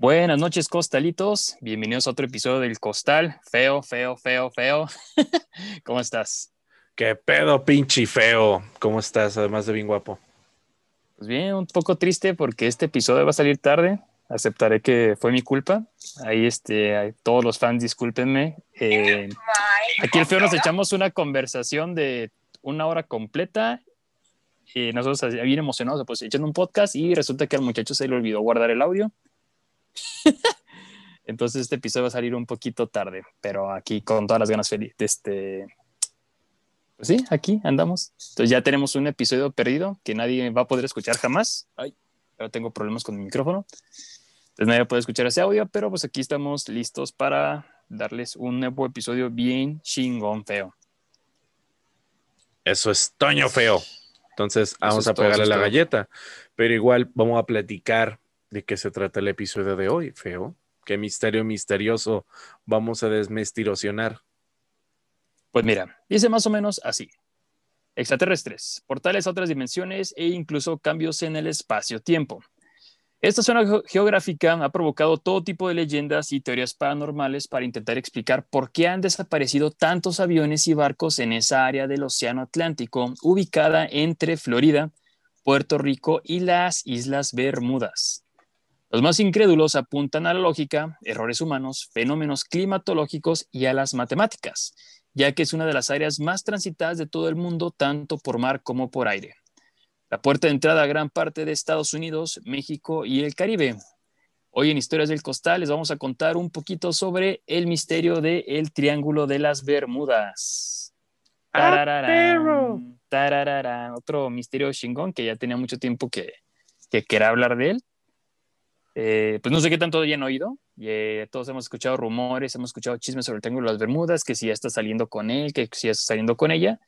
Buenas noches, costalitos. Bienvenidos a otro episodio del Costal. Feo, feo, feo, feo. ¿Cómo estás? ¿Qué pedo, pinche feo? ¿Cómo estás? Además de bien guapo. Pues bien, un poco triste porque este episodio va a salir tarde. Aceptaré que fue mi culpa. Ahí, este, todos los fans, discúlpenme. Eh, aquí el feo nos echamos una conversación de una hora completa. Y nosotros bien emocionados, pues echando un podcast y resulta que al muchacho se le olvidó guardar el audio. Entonces este episodio va a salir un poquito tarde, pero aquí con todas las ganas feliz. Este, pues sí, aquí andamos. Entonces ya tenemos un episodio perdido que nadie va a poder escuchar jamás. Ay, ahora tengo problemas con mi micrófono. Entonces nadie puede escuchar ese audio, pero pues aquí estamos listos para darles un nuevo episodio bien chingón feo. Eso es Toño feo. Entonces vamos a pegarle la galleta, pero igual vamos a platicar de qué se trata el episodio de hoy, feo. Qué misterio misterioso vamos a desmestirocionar. Pues mira, dice más o menos así. Extraterrestres, portales a otras dimensiones e incluso cambios en el espacio-tiempo. Esta zona geográfica ha provocado todo tipo de leyendas y teorías paranormales para intentar explicar por qué han desaparecido tantos aviones y barcos en esa área del Océano Atlántico, ubicada entre Florida, Puerto Rico y las Islas Bermudas. Los más incrédulos apuntan a la lógica, errores humanos, fenómenos climatológicos y a las matemáticas, ya que es una de las áreas más transitadas de todo el mundo, tanto por mar como por aire. La puerta de entrada a gran parte de Estados Unidos, México y el Caribe. Hoy en Historias del Costal les vamos a contar un poquito sobre el misterio del el Triángulo de las Bermudas. Tararara, otro misterio chingón que ya tenía mucho tiempo que, que quería hablar de él. Eh, pues no sé qué tanto ya han oído. Eh, todos hemos escuchado rumores, hemos escuchado chismes sobre el Triángulo de las Bermudas, que si ya está saliendo con él, que si ya está saliendo con ella.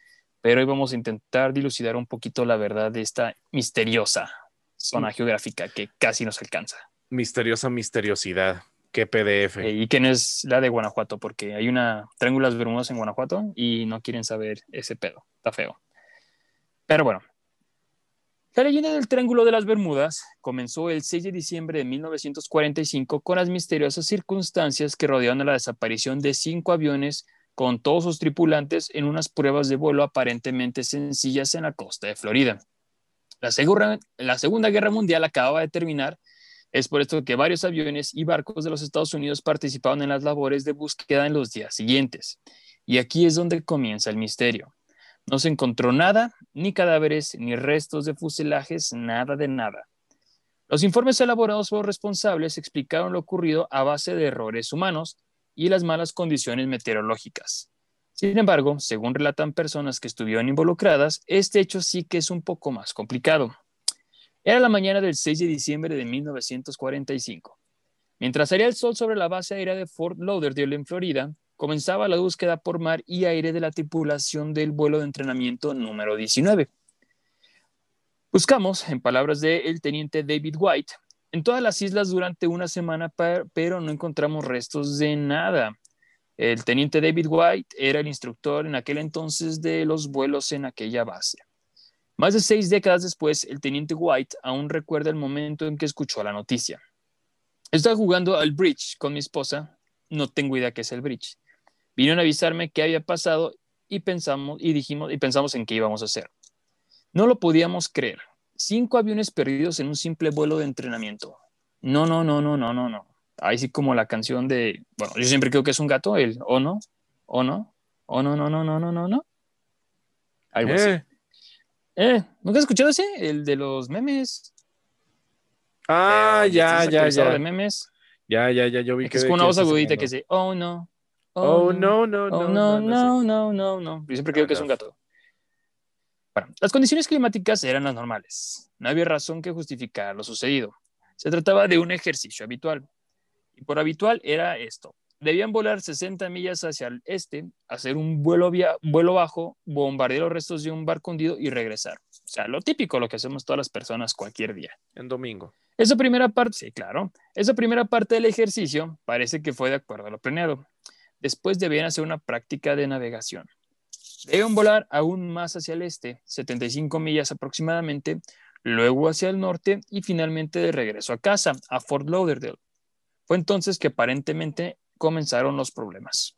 Pero hoy vamos a intentar dilucidar un poquito la verdad de esta misteriosa zona mm. geográfica que casi nos alcanza. Misteriosa misteriosidad. Qué PDF. Eh, y que no es la de Guanajuato, porque hay una Triángulo de las Bermudas en Guanajuato y no quieren saber ese pedo. Está feo. Pero bueno, la leyenda del Triángulo de las Bermudas comenzó el 6 de diciembre de 1945 con las misteriosas circunstancias que rodearon la desaparición de cinco aviones con todos sus tripulantes en unas pruebas de vuelo aparentemente sencillas en la costa de Florida. La, la Segunda Guerra Mundial acababa de terminar, es por esto que varios aviones y barcos de los Estados Unidos participaron en las labores de búsqueda en los días siguientes. Y aquí es donde comienza el misterio. No se encontró nada, ni cadáveres, ni restos de fuselajes, nada de nada. Los informes elaborados por los responsables explicaron lo ocurrido a base de errores humanos y las malas condiciones meteorológicas. Sin embargo, según relatan personas que estuvieron involucradas, este hecho sí que es un poco más complicado. Era la mañana del 6 de diciembre de 1945. Mientras salía el sol sobre la base aérea de Fort Lauderdale en Florida, comenzaba la búsqueda por mar y aire de la tripulación del vuelo de entrenamiento número 19. Buscamos, en palabras del teniente David White, en todas las islas durante una semana, pero no encontramos restos de nada. El teniente David White era el instructor en aquel entonces de los vuelos en aquella base. Más de seis décadas después, el teniente White aún recuerda el momento en que escuchó la noticia. Estaba jugando al bridge con mi esposa. No tengo idea qué es el bridge. Vinieron a avisarme qué había pasado y pensamos y dijimos y pensamos en qué íbamos a hacer. No lo podíamos creer. Cinco aviones perdidos en un simple vuelo de entrenamiento. No, no, no, no, no, no, no. Ahí sí como la canción de, bueno, yo siempre creo que es un gato, el o no, o no, o no, no, no, no, no, no, no. Algo así. Eh, eh ¿nunca has escuchado ese? El de los memes. Ah, ya, ya, ya. De memes. Ya, ya, ya, yo vi que. Es como una voz agudita que dice, oh no, Oh, no, no, no. Oh, no, no, no, no, no. Yo siempre creo que es un gato. Bueno, las condiciones climáticas eran las normales. No había razón que justificar lo sucedido. Se trataba de un ejercicio habitual. Y por habitual era esto. Debían volar 60 millas hacia el este, hacer un vuelo, vuelo bajo, bombardear los restos de un barco hundido y regresar. O sea, lo típico, lo que hacemos todas las personas cualquier día. En domingo. Esa primera parte, sí, claro. Esa primera parte del ejercicio parece que fue de acuerdo a lo planeado. Después debían hacer una práctica de navegación. Deben volar aún más hacia el este, 75 millas aproximadamente, luego hacia el norte y finalmente de regreso a casa, a Fort Lauderdale. Fue entonces que aparentemente comenzaron los problemas.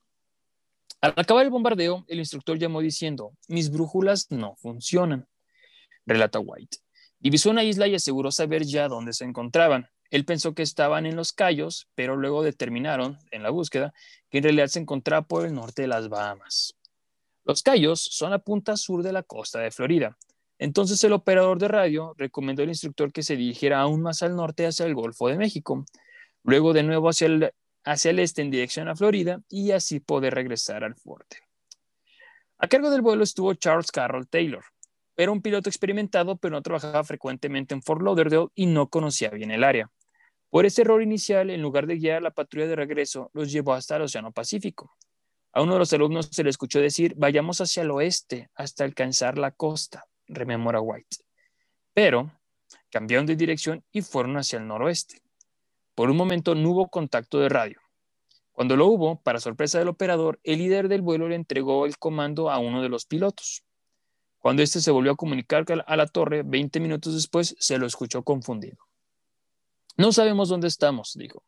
Al acabar el bombardeo, el instructor llamó diciendo, mis brújulas no funcionan, relata White. Divisó una isla y aseguró saber ya dónde se encontraban. Él pensó que estaban en los Cayos, pero luego determinaron, en la búsqueda, que en realidad se encontraba por el norte de las Bahamas. Los Cayos son la punta sur de la costa de Florida. Entonces el operador de radio recomendó al instructor que se dirigiera aún más al norte hacia el Golfo de México, luego de nuevo hacia el, hacia el este en dirección a Florida y así poder regresar al fuerte. A cargo del vuelo estuvo Charles Carroll Taylor. Era un piloto experimentado, pero no trabajaba frecuentemente en Fort Lauderdale y no conocía bien el área. Por ese error inicial, en lugar de guiar la patrulla de regreso, los llevó hasta el Océano Pacífico. A uno de los alumnos se le escuchó decir, vayamos hacia el oeste hasta alcanzar la costa, rememora White. Pero cambiaron de dirección y fueron hacia el noroeste. Por un momento no hubo contacto de radio. Cuando lo hubo, para sorpresa del operador, el líder del vuelo le entregó el comando a uno de los pilotos. Cuando éste se volvió a comunicar a la torre, 20 minutos después, se lo escuchó confundido. No sabemos dónde estamos, dijo.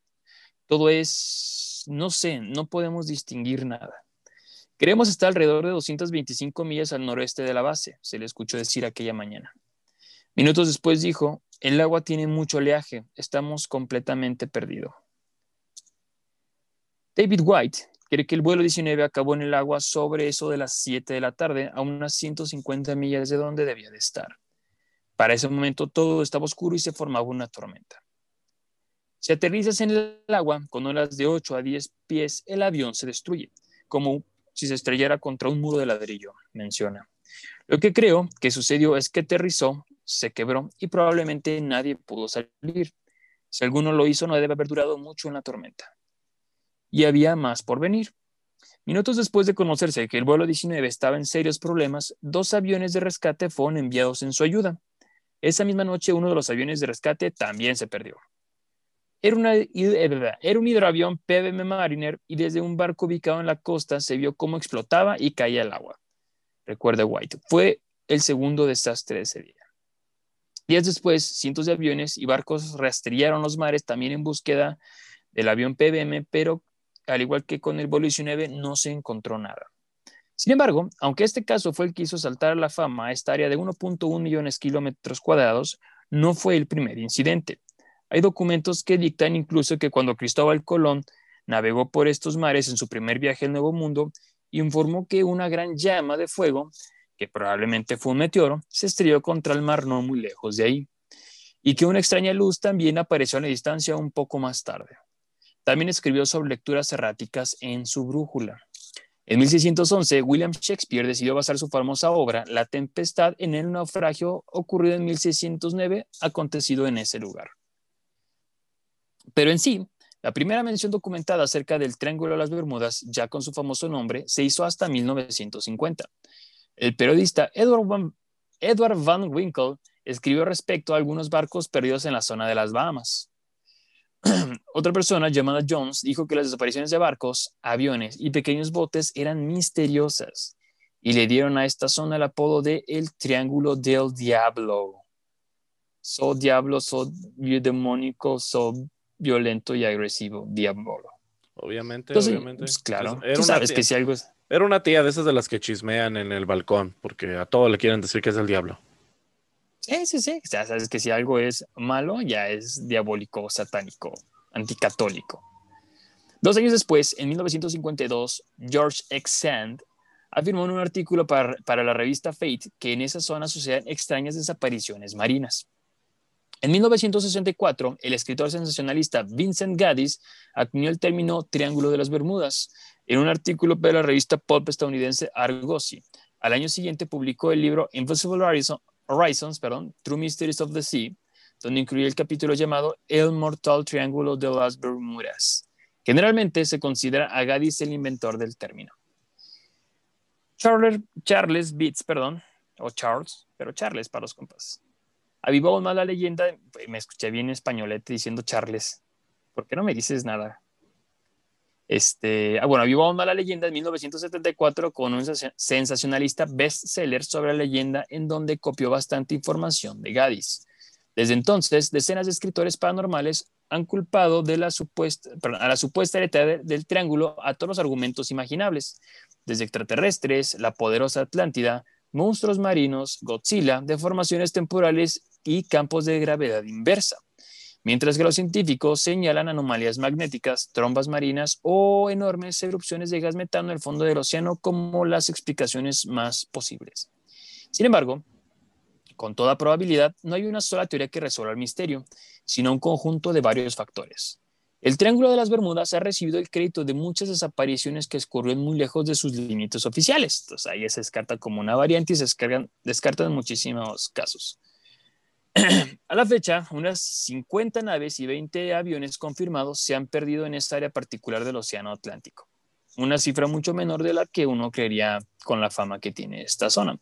Todo es, no sé, no podemos distinguir nada. Queremos estar alrededor de 225 millas al noroeste de la base, se le escuchó decir aquella mañana. Minutos después dijo, el agua tiene mucho oleaje, estamos completamente perdidos. David White cree que el vuelo 19 acabó en el agua sobre eso de las 7 de la tarde, a unas 150 millas de donde debía de estar. Para ese momento todo estaba oscuro y se formaba una tormenta. Si aterrizas en el agua con olas de 8 a 10 pies, el avión se destruye, como si se estrellara contra un muro de ladrillo, menciona. Lo que creo que sucedió es que aterrizó se quebró y probablemente nadie pudo salir. Si alguno lo hizo, no debe haber durado mucho en la tormenta. Y había más por venir. Minutos después de conocerse que el vuelo 19 estaba en serios problemas, dos aviones de rescate fueron enviados en su ayuda. Esa misma noche uno de los aviones de rescate también se perdió. Era, una, era un hidroavión PBM Mariner y desde un barco ubicado en la costa se vio cómo explotaba y caía el agua. Recuerda White, fue el segundo desastre de ese día. Días después, cientos de aviones y barcos rastrearon los mares también en búsqueda del avión PBM, pero al igual que con el vuelo 19, no se encontró nada. Sin embargo, aunque este caso fue el que hizo saltar a la fama a esta área de 1.1 millones de kilómetros cuadrados, no fue el primer incidente. Hay documentos que dictan incluso que cuando Cristóbal Colón navegó por estos mares en su primer viaje al Nuevo Mundo, informó que una gran llama de fuego que probablemente fue un meteoro, se estrelló contra el mar no muy lejos de ahí, y que una extraña luz también apareció a la distancia un poco más tarde. También escribió sobre lecturas erráticas en su brújula. En 1611, William Shakespeare decidió basar su famosa obra La Tempestad en el naufragio ocurrido en 1609, acontecido en ese lugar. Pero en sí, la primera mención documentada acerca del Triángulo de las Bermudas, ya con su famoso nombre, se hizo hasta 1950, el periodista Edward Van, Winkle escribió respecto a algunos barcos perdidos en la zona de las Bahamas. Otra persona llamada Jones dijo que las desapariciones de barcos, aviones y pequeños botes eran misteriosas y le dieron a esta zona el apodo de el Triángulo del Diablo. So diablo, so demónico, so violento y agresivo, diablo. Obviamente, obviamente. Pues, claro, tú sabes que si algo es... Era una tía de esas de las que chismean en el balcón, porque a todo le quieren decir que es el diablo. Sí, sí, sí. O sea, sabes que si algo es malo, ya es diabólico, satánico, anticatólico. Dos años después, en 1952, George X. Sand afirmó en un artículo para, para la revista Fate que en esa zona suceden extrañas desapariciones marinas. En 1964, el escritor sensacionalista Vincent Gaddis acuñó el término Triángulo de las Bermudas en un artículo para la revista pulp estadounidense Argosy. Al año siguiente publicó el libro Invisible Horizons, perdón, True Mysteries of the Sea, donde incluye el capítulo llamado El Mortal Triángulo de las Bermudas. Generalmente se considera a Gaddis el inventor del término. Charles, Charles Beats, perdón, o Charles, pero Charles para los compas. Avivó más la leyenda, me escuché bien en españolete diciendo Charles. ¿Por qué no me dices nada? Este, ah, bueno, avivó la leyenda en 1974 con un sensacionalista bestseller sobre la leyenda en donde copió bastante información de Gaddis. Desde entonces, decenas de escritores paranormales han culpado de la supuesta, a la supuesta letalidad del triángulo a todos los argumentos imaginables, desde extraterrestres, la poderosa Atlántida, monstruos marinos, Godzilla, deformaciones temporales y campos de gravedad inversa. Mientras que los científicos señalan anomalías magnéticas, trombas marinas o enormes erupciones de gas metano en el fondo del océano como las explicaciones más posibles. Sin embargo, con toda probabilidad, no hay una sola teoría que resuelva el misterio, sino un conjunto de varios factores. El Triángulo de las Bermudas ha recibido el crédito de muchas desapariciones que escurren muy lejos de sus límites oficiales. Entonces ahí se descarta como una variante y se descartan muchísimos casos. A la fecha, unas 50 naves y 20 aviones confirmados se han perdido en esta área particular del Océano Atlántico. Una cifra mucho menor de la que uno creería con la fama que tiene esta zona.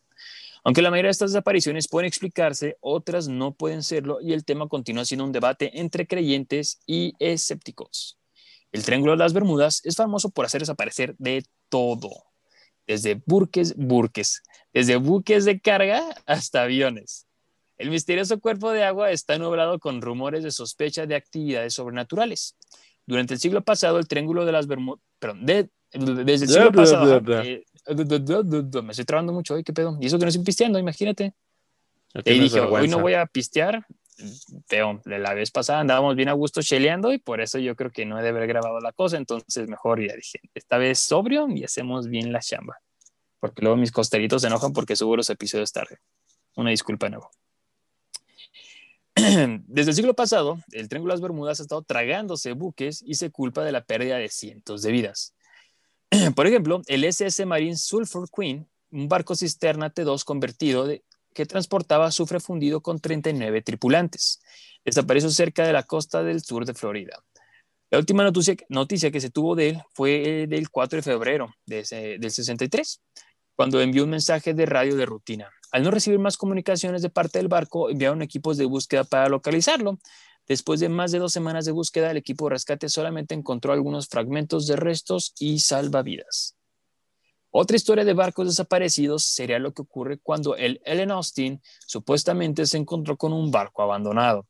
Aunque la mayoría de estas desapariciones pueden explicarse, otras no pueden serlo y el tema continúa siendo un debate entre creyentes y escépticos. El Triángulo de las Bermudas es famoso por hacer desaparecer de todo, desde burques, burques, desde buques de carga hasta aviones. El misterioso cuerpo de agua está nublado con rumores de sospecha de actividades sobrenaturales. Durante el siglo pasado, el Triángulo de las Bermudas, perdón, desde el siglo pasado, eh, me estoy trabando mucho hoy, ¿qué pedo? Y eso que no estoy pisteando, imagínate. y dije, hoy no voy a pistear. De la vez pasada andábamos bien a gusto cheleando y por eso yo creo que no he de haber grabado la cosa, entonces mejor ya dije, esta vez sobrio y hacemos bien la chamba. Porque luego mis costeritos se enojan porque subo los episodios tarde. Una disculpa nuevo. Desde el siglo pasado, el Triángulo de las Bermudas ha estado tragándose buques y se culpa de la pérdida de cientos de vidas. Por ejemplo, el SS Marine Sulphur Queen, un barco cisterna T2 convertido que transportaba azufre fundido con 39 tripulantes, desapareció cerca de la costa del sur de Florida. La última noticia, que se tuvo de él fue del 4 de febrero del 63, cuando envió un mensaje de radio de rutina. Al no recibir más comunicaciones de parte del barco, enviaron equipos de búsqueda para localizarlo, Después de más de dos semanas de búsqueda, el equipo de rescate solamente encontró algunos fragmentos de restos y salvavidas. Otra historia de barcos desaparecidos sería lo que ocurre cuando el Ellen Austin supuestamente se encontró con un barco abandonado.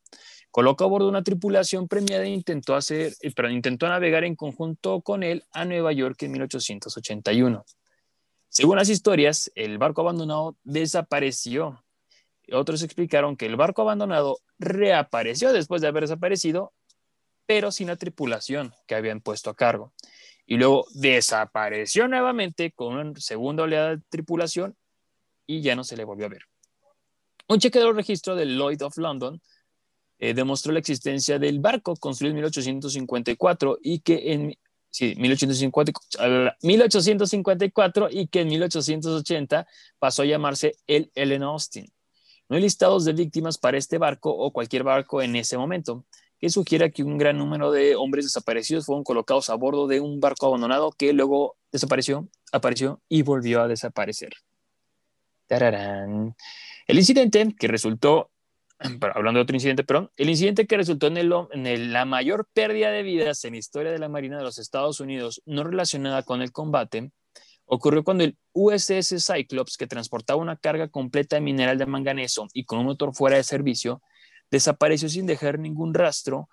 Colocó a bordo una tripulación premiada e intentó, hacer, eh, pero intentó navegar en conjunto con él a Nueva York en 1881. Según las historias, el barco abandonado desapareció otros explicaron que el barco abandonado reapareció después de haber desaparecido, pero sin la tripulación que habían puesto a cargo. Y luego desapareció nuevamente con una segunda oleada de tripulación y ya no se le volvió a ver. Un chequeo del registro del Lloyd of London eh, demostró la existencia del barco construido en 1854 y que en sí, 1854 y que en 1880 pasó a llamarse el Ellen Austin. No hay listados de víctimas para este barco o cualquier barco en ese momento, que sugiere que un gran número de hombres desaparecidos fueron colocados a bordo de un barco abandonado que luego desapareció, apareció y volvió a desaparecer. ¡Tararán! El incidente que resultó, hablando de otro incidente, perdón, el incidente que resultó en, la mayor pérdida de vidas en la historia de la Marina de los Estados Unidos, no relacionada con el combate, ocurrió cuando el USS Cyclops, que transportaba una carga completa de mineral de manganeso y con un motor fuera de servicio, desapareció sin dejar ningún rastro,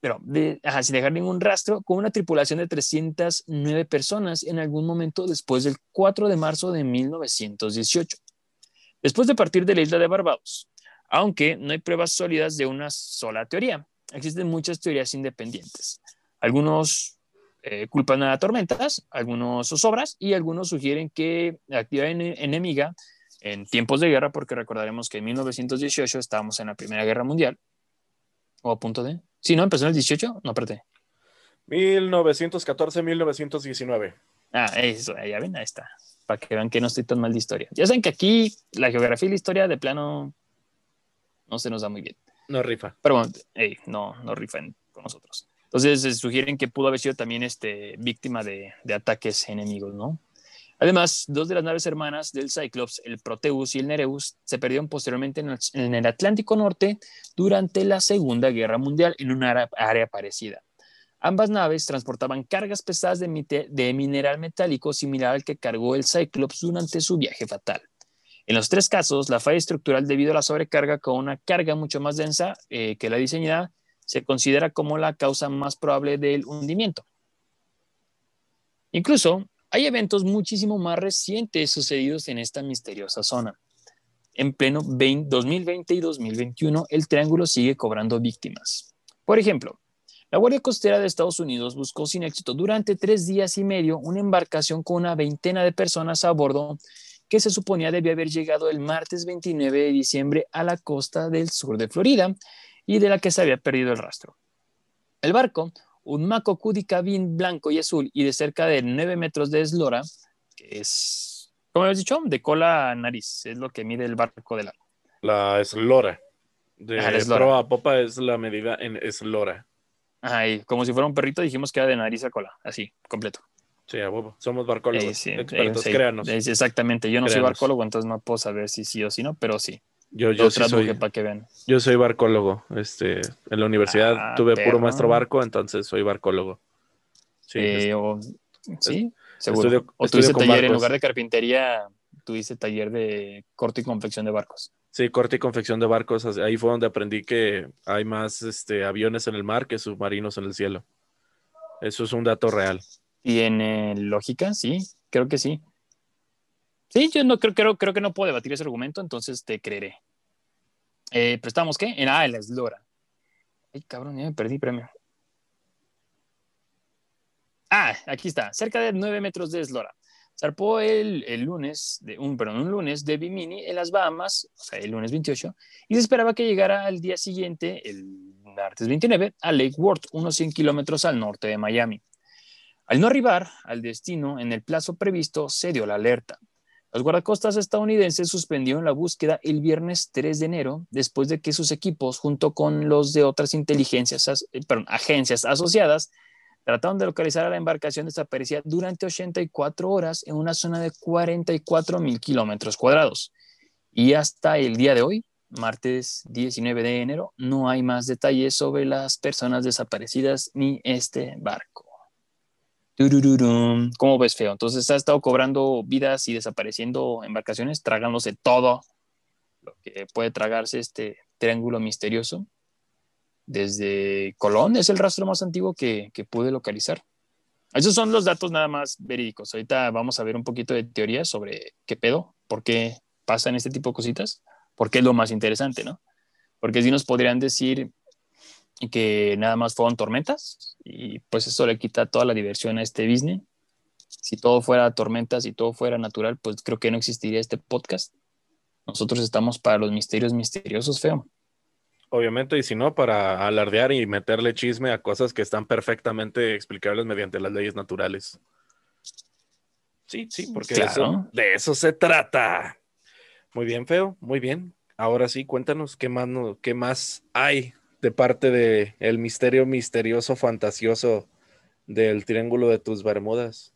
pero sin dejar ningún rastro, con una tripulación de 309 personas en algún momento después del 4 de marzo de 1918. Después de partir de la isla de Barbados, aunque no hay pruebas sólidas de una sola teoría, existen muchas teorías independientes. Algunos eh, culpan a tormentas, algunos zozobras y algunos sugieren que la actividad enemiga en tiempos de guerra, porque recordaremos que en 1918 estábamos en la Primera Guerra Mundial, o a punto de... Sí, ¿no? ¿Empezó en el 18? No, espérate. 1914-1919. Ah, eso, ya ven, ahí está. Para que vean que no estoy tan mal de historia. Ya saben que aquí la geografía y la historia de plano no se nos da muy bien. No rifa. Pero bueno, no, no rifan con nosotros. Entonces se sugieren que pudo haber sido también este, víctima de, ataques enemigos, ¿no? Además, dos de las naves hermanas del Cyclops, el Proteus y el Nereus, se perdieron posteriormente en el, Atlántico Norte durante la Segunda Guerra Mundial en una área, parecida. Ambas naves transportaban cargas pesadas de, de, mineral metálico similar al que cargó el Cyclops durante su viaje fatal. En los tres casos, la falla estructural debido a la sobrecarga con una carga mucho más densa eh, que la diseñada se considera como la causa más probable del hundimiento. Incluso hay eventos muchísimo más recientes sucedidos en esta misteriosa zona. En pleno 2020 y 2021, el triángulo sigue cobrando víctimas. Por ejemplo, la Guardia Costera de Estados Unidos buscó sin éxito durante tres días y medio una embarcación con una veintena de personas a bordo que se suponía debía haber llegado el martes 29 de diciembre a la costa del sur de Florida y de la que se había perdido el rastro. El barco un maco Cudi cabin blanco y azul y de cerca de 9 metros de eslora, que es, ¿cómo habías dicho? De cola a nariz, es lo que mide el barco de largo. La eslora. De proa a popa es la medida en eslora. Ajá, y como si fuera un perrito dijimos que era de nariz a cola, así, completo. Sí, a huevo. Somos barcólogos, expertos, créanos. exactamente, yo no soy barcólogo, entonces no puedo saber si sí o si no, pero sí. Yo, yo soy, para que vean. Yo soy barcólogo. Este, en la universidad ah, tuve puro maestro barco, entonces soy barcólogo. Sí, eh, sí seguro. o tuviste taller en lugar de carpintería, tuviste taller de corte y confección de barcos. Sí, corte y confección de barcos. Ahí fue donde aprendí que hay más este, aviones en el mar que submarinos en el cielo. Eso es un dato real. ¿Tiene lógica? Sí, creo que sí. Sí, yo no creo, creo, creo que no puedo debatir ese argumento, entonces te creeré. Eh, ¿Pero estamos qué? En, ah, en la eslora. Ay, cabrón, ya me perdí premio. Ah, aquí está, cerca de 9 metros de eslora. Zarpó el, el, lunes, de, un, perdón, un lunes de Bimini en las Bahamas, o sea, el lunes 28, y se esperaba que llegara al día siguiente, el martes 29, a Lake Worth, unos 100 kilómetros al norte de Miami. Al no arribar al destino en el plazo previsto, se dio la alerta. Los guardacostas estadounidenses suspendieron la búsqueda el viernes 3 de enero, después de que sus equipos, junto con los de otras inteligencias, eh, agencias asociadas, trataron de localizar a la embarcación desaparecida durante 84 horas en una zona de 44 mil kilómetros cuadrados. Y hasta el día de hoy, martes 19 de enero, no hay más detalles sobre las personas desaparecidas ni este barco. ¿Cómo ves, feo? Entonces ha estado cobrando vidas y desapareciendo embarcaciones, tragándose todo lo que puede tragarse este triángulo misterioso. Desde Colón es el rastro más antiguo que, que pude localizar. Esos son los datos nada más verídicos. Ahorita vamos a ver un poquito de teoría sobre qué pedo, por qué pasan este tipo de cositas, porque es lo más interesante, ¿no? Porque si nos podrían decir que nada más fueron tormentas y pues eso le quita toda la diversión a este business. Si todo fuera tormentas y todo fuera natural, pues creo que no existiría este podcast. Nosotros estamos para los misterios misteriosos, feo. Obviamente, y si no, para alardear y meterle chisme a cosas que están perfectamente explicables mediante las leyes naturales. Sí, sí, porque de eso se trata. Muy bien, feo, muy bien. Ahora sí, cuéntanos qué más, qué más hay de parte de el misterio misterioso fantasioso del triángulo de tus Bermudas.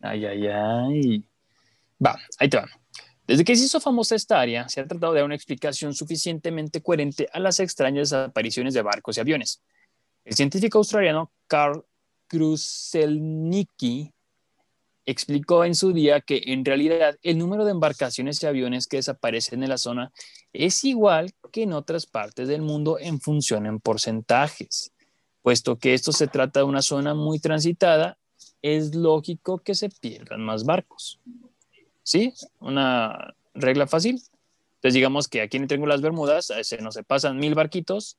Ay, ay, ay. Va, ahí te va. Desde que se hizo famosa esta área, se ha tratado de dar una explicación suficientemente coherente a las extrañas apariciones de barcos y aviones. El científico australiano Carl Kruselnicki explicó en su día que en realidad el número de embarcaciones y aviones que desaparecen en la zona es igual que en otras partes del mundo en función en porcentajes. Puesto que esto se trata de una zona muy transitada, es lógico que se pierdan más barcos. ¿Sí? Una regla fácil. Entonces digamos que aquí en el Triángulo de las Bermudas se nos pasan mil barquitos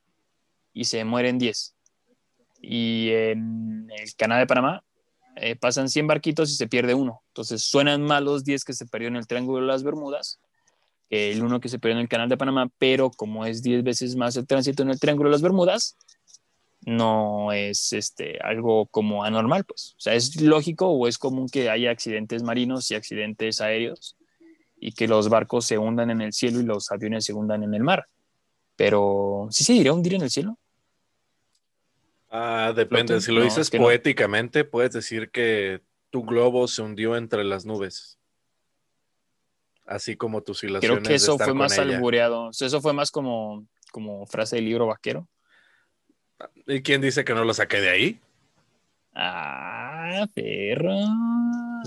y se mueren diez. Y en el Canal de Panamá eh, pasan 100 barquitos y se pierde uno. Entonces suenan mal los 10 que se perdió en el Triángulo de las Bermudas, el uno que se perdió en el Canal de Panamá, pero como es 10 veces más el tránsito en el Triángulo de las Bermudas, no es este, algo como anormal, pues. O sea, es lógico o es común que haya accidentes marinos y accidentes aéreos y que los barcos se hundan en el cielo y los aviones se hundan en el mar. Pero, ¿sí se diría hundir en el cielo? Ah, depende. Si lo dices poéticamente, puedes decir que tu globo se hundió entre las nubes. Así como tus ilusiones. Creo que eso fue más albureado. Eso fue más como, como frase del libro vaquero. ¿Y quién dice que no lo saqué de ahí? Ah, perro.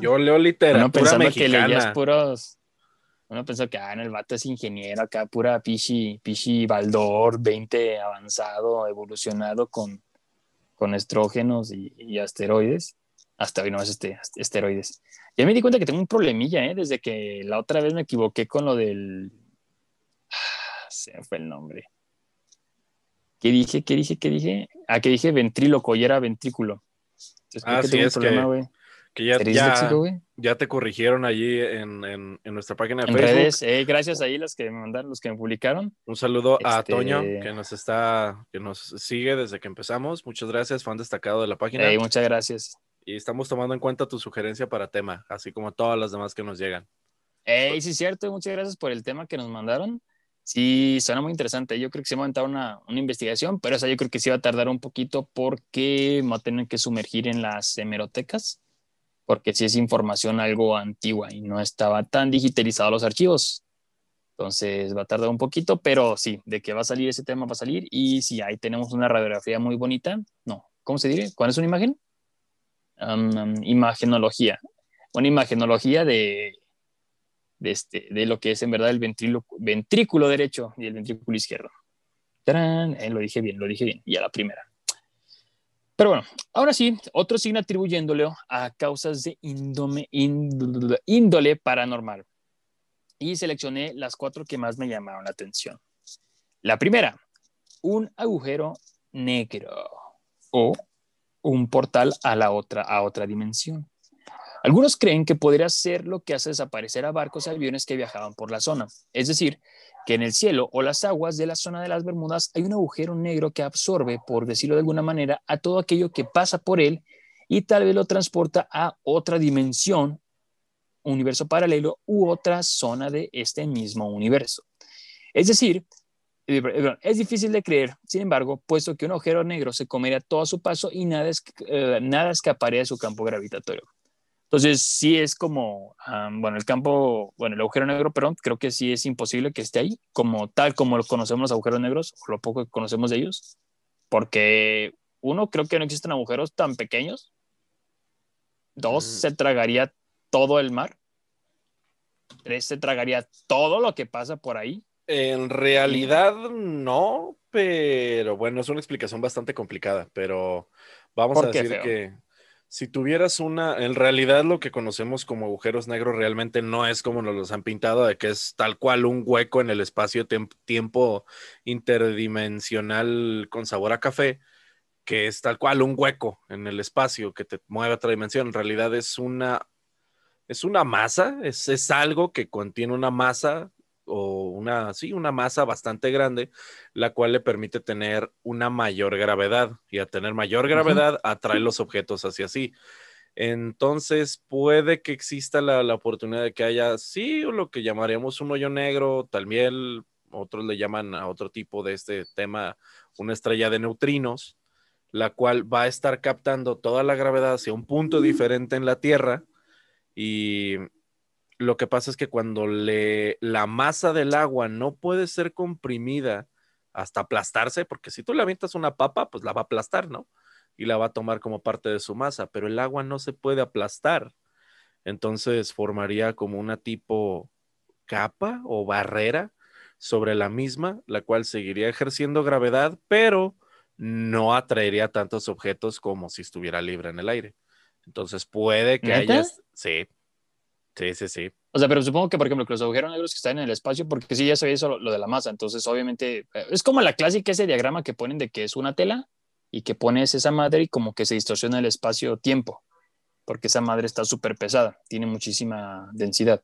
Yo leo literatura bueno, mexicana. que leías puros. Uno pensó que ah, el vato es ingeniero, acá pura pichi, pichi Baldor 20 avanzado, evolucionado con, con estrógenos y, asteroides. Hasta hoy no es este, esteroides. Ya me di cuenta que tengo un problemilla, ¿eh? Desde que la otra vez me equivoqué con lo del. Ah, se fue el nombre. ¿Qué dije? ¿Qué dije? ¿Qué dije? Ah, que dije ventríloco y era ventrículo. ah, sí, es que, que ya, ya, te corrigieron allí en, en, nuestra página de en redes, eh, gracias ahí los que me mandaron, los que me publicaron. Un saludo a este Toño, que nos está, que nos sigue desde que empezamos. Muchas gracias, fan destacado de la página. muchas gracias. Y estamos tomando en cuenta tu sugerencia para tema, así como todas las demás que nos llegan. Hey, sí, es cierto, muchas gracias por el tema que nos mandaron. Sí, suena muy interesante. Yo creo que se va a aventar una, una, investigación, pero esa yo creo que sí va a tardar un poquito porque va a tener que sumergir en las hemerotecas porque sí es información algo antigua y no estaba tan digitalizado los archivos. Entonces va a tardar un poquito, pero sí, de que va a salir ese tema va a salir y si ahí tenemos una radiografía muy bonita, no, ¿cómo se dice? ¿Cuál es una imagen? Um, imagenología, una imagenología de, de, este, de lo que es en verdad el ventrículo derecho y el ventrículo izquierdo. Eh, lo dije bien, lo dije bien, y a la primera. Pero bueno, ahora sí, otro signo atribuyéndole a causas de índole, paranormal. Y seleccioné las cuatro que más me llamaron la atención. La primera, un agujero negro o un portal a la otra, a otra dimensión. Algunos creen que podría ser lo que hace desaparecer a barcos y aviones que viajaban por la zona. Es decir, que en el cielo o las aguas de la zona de las Bermudas hay un agujero negro que absorbe, por decirlo de alguna manera, a todo aquello que pasa por él y tal vez lo transporta a otra dimensión, universo paralelo u otra zona de este mismo universo. Es decir, eh, es difícil de creer, sin embargo, puesto que un agujero negro se comería todo a su paso y nada, eh, nada escaparía de su campo gravitatorio. Entonces, sí es como, bueno, el campo, bueno, el agujero negro, perdón, creo que sí es imposible que esté ahí, como tal como lo conocemos los agujeros negros, o lo poco que conocemos de ellos, porque uno, creo que no existen agujeros tan pequeños. Dos, se tragaría todo el mar. Tres, se tragaría todo lo que pasa por ahí. En realidad, no, pero bueno, es una explicación bastante complicada, pero vamos a decir que si tuvieras una, en realidad lo que conocemos como agujeros negros realmente no es como nos los han pintado, de que es tal cual un hueco en el espacio-tiempo interdimensional con sabor a café, que es tal cual un hueco en el espacio que te mueve a otra dimensión. En realidad es una, es una masa, es, es algo que contiene una masa o una, sí, una masa bastante grande, la cual le permite tener una mayor gravedad y a tener mayor gravedad atrae los objetos hacia sí. Entonces puede que exista la, oportunidad de que haya, sí, lo que llamaríamos un hoyo negro, también otros le llaman a otro tipo de este tema una estrella de neutrinos, la cual va a estar captando toda la gravedad hacia un punto diferente en la Tierra y lo que pasa es que cuando le, la masa del agua no puede ser comprimida hasta aplastarse, porque si tú le avientas una papa, pues la va a aplastar, ¿no? Y la va a tomar como parte de su masa, pero el agua no se puede aplastar. Entonces formaría como una tipo capa o barrera sobre la misma, la cual seguiría ejerciendo gravedad, pero no atraería tantos objetos como si estuviera libre en el aire. Entonces puede que haya... Sí, Sí, sí, sí. O sea, pero supongo que, por ejemplo, que los agujeros negros que están en el espacio, porque sí, ya se ve eso, lo, de la masa, entonces obviamente eh, es como la clásica ese diagrama que ponen de que es una tela y que pones esa madre y como que se distorsiona el espacio-tiempo, porque esa madre está súper pesada, tiene muchísima densidad.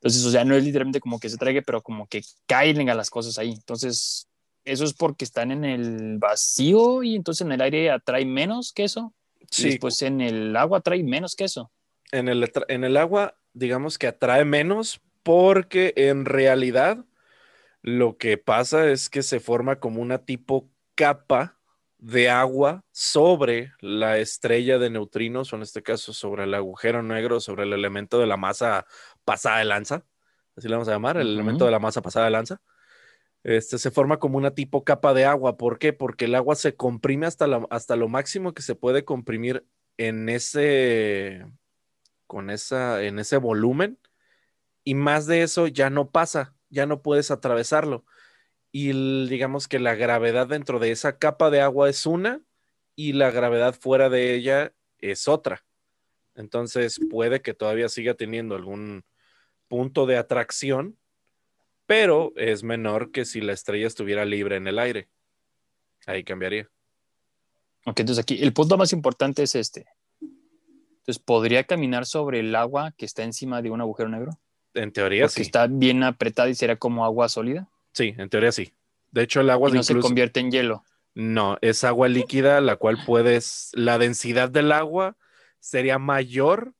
Entonces, o sea, no es literalmente como que se traiga, pero como que caen a las cosas ahí. Entonces, eso es porque están en el vacío y entonces en el aire atrae menos que eso. Sí. Y después en el agua atrae menos que eso. En el, en el agua digamos que atrae menos porque en realidad lo que pasa es que se forma como una tipo capa de agua sobre la estrella de neutrinos, o en este caso sobre el agujero negro, sobre el elemento de la masa pasada de lanza, así le vamos a llamar, el elemento de la masa pasada de lanza. Este se forma como una tipo capa de agua. ¿Por qué? Porque el agua se comprime hasta, hasta lo máximo que se puede comprimir en ese, con esa, en ese volumen y más de eso ya no pasa, ya no puedes atravesarlo. Y digamos que la gravedad dentro de esa capa de agua es una y la gravedad fuera de ella es otra. Entonces puede que todavía siga teniendo algún punto de atracción, pero es menor que si la estrella estuviera libre en el aire. Ahí cambiaría. Ok, entonces aquí el punto más importante es este. Entonces, ¿podría caminar sobre el agua que está encima de un agujero negro? En teoría Porque está bien apretada y será como agua sólida. Sí, en teoría sí. De hecho, el agua no se convierte en hielo. No, es agua líquida, la cual puedes, la densidad del agua sería mayor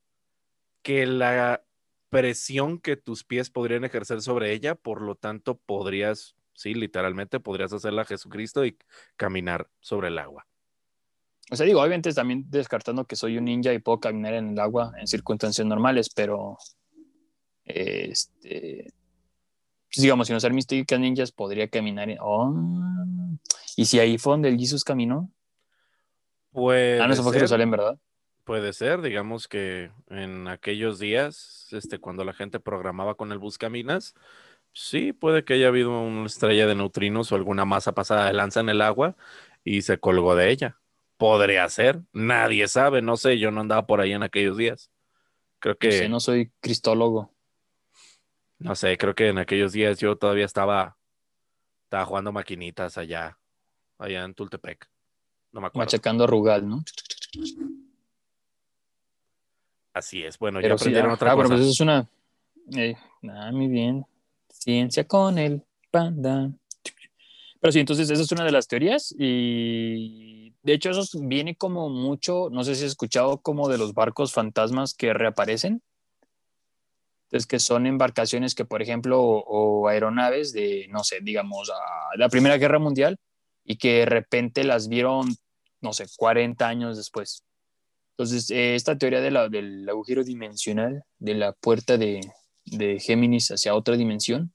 que la presión que tus pies podrían ejercer sobre ella, por lo tanto podrías, sí, literalmente podrías hacerla a Jesucristo y caminar sobre el agua. O sea, digo, obviamente también descartando que soy un ninja y puedo caminar en el agua en circunstancias normales, pero este, pues, digamos, si no ser místicas ninjas, podría caminar. En, oh, ¿Y si ahí fue donde el Jesus caminó? Pues. Ah, no, eso fue Jerusalén, ¿verdad? Puede ser, digamos que en aquellos días, este, cuando la gente programaba con el bus caminas, sí, puede que haya habido una estrella de neutrinos o alguna masa pasada de lanza en el agua y se colgó de ella. Podría ser, nadie sabe, no sé, yo no andaba por ahí en aquellos días. Creo que. No, no soy cristólogo. No sé, creo que en aquellos días yo todavía estaba, estaba jugando maquinitas allá, allá en Tultepec. No me acuerdo. Machacando a Rugal, ¿no? Así es. Bueno, ya aprendieron ah, otra ah, cosa. Pero pues eso es una. Eh, ah, muy bien. Ciencia con el panda. Pero sí, entonces esa es una de las teorías y de hecho eso viene como mucho, no sé si has escuchado como de los barcos fantasmas que reaparecen. Entonces, que son embarcaciones que, por ejemplo, o, aeronaves de, no sé, digamos, a la Primera Guerra Mundial y que de repente las vieron, no sé, 40 años después. Entonces, eh, esta teoría del agujero dimensional, de la puerta de, de Géminis hacia otra dimensión,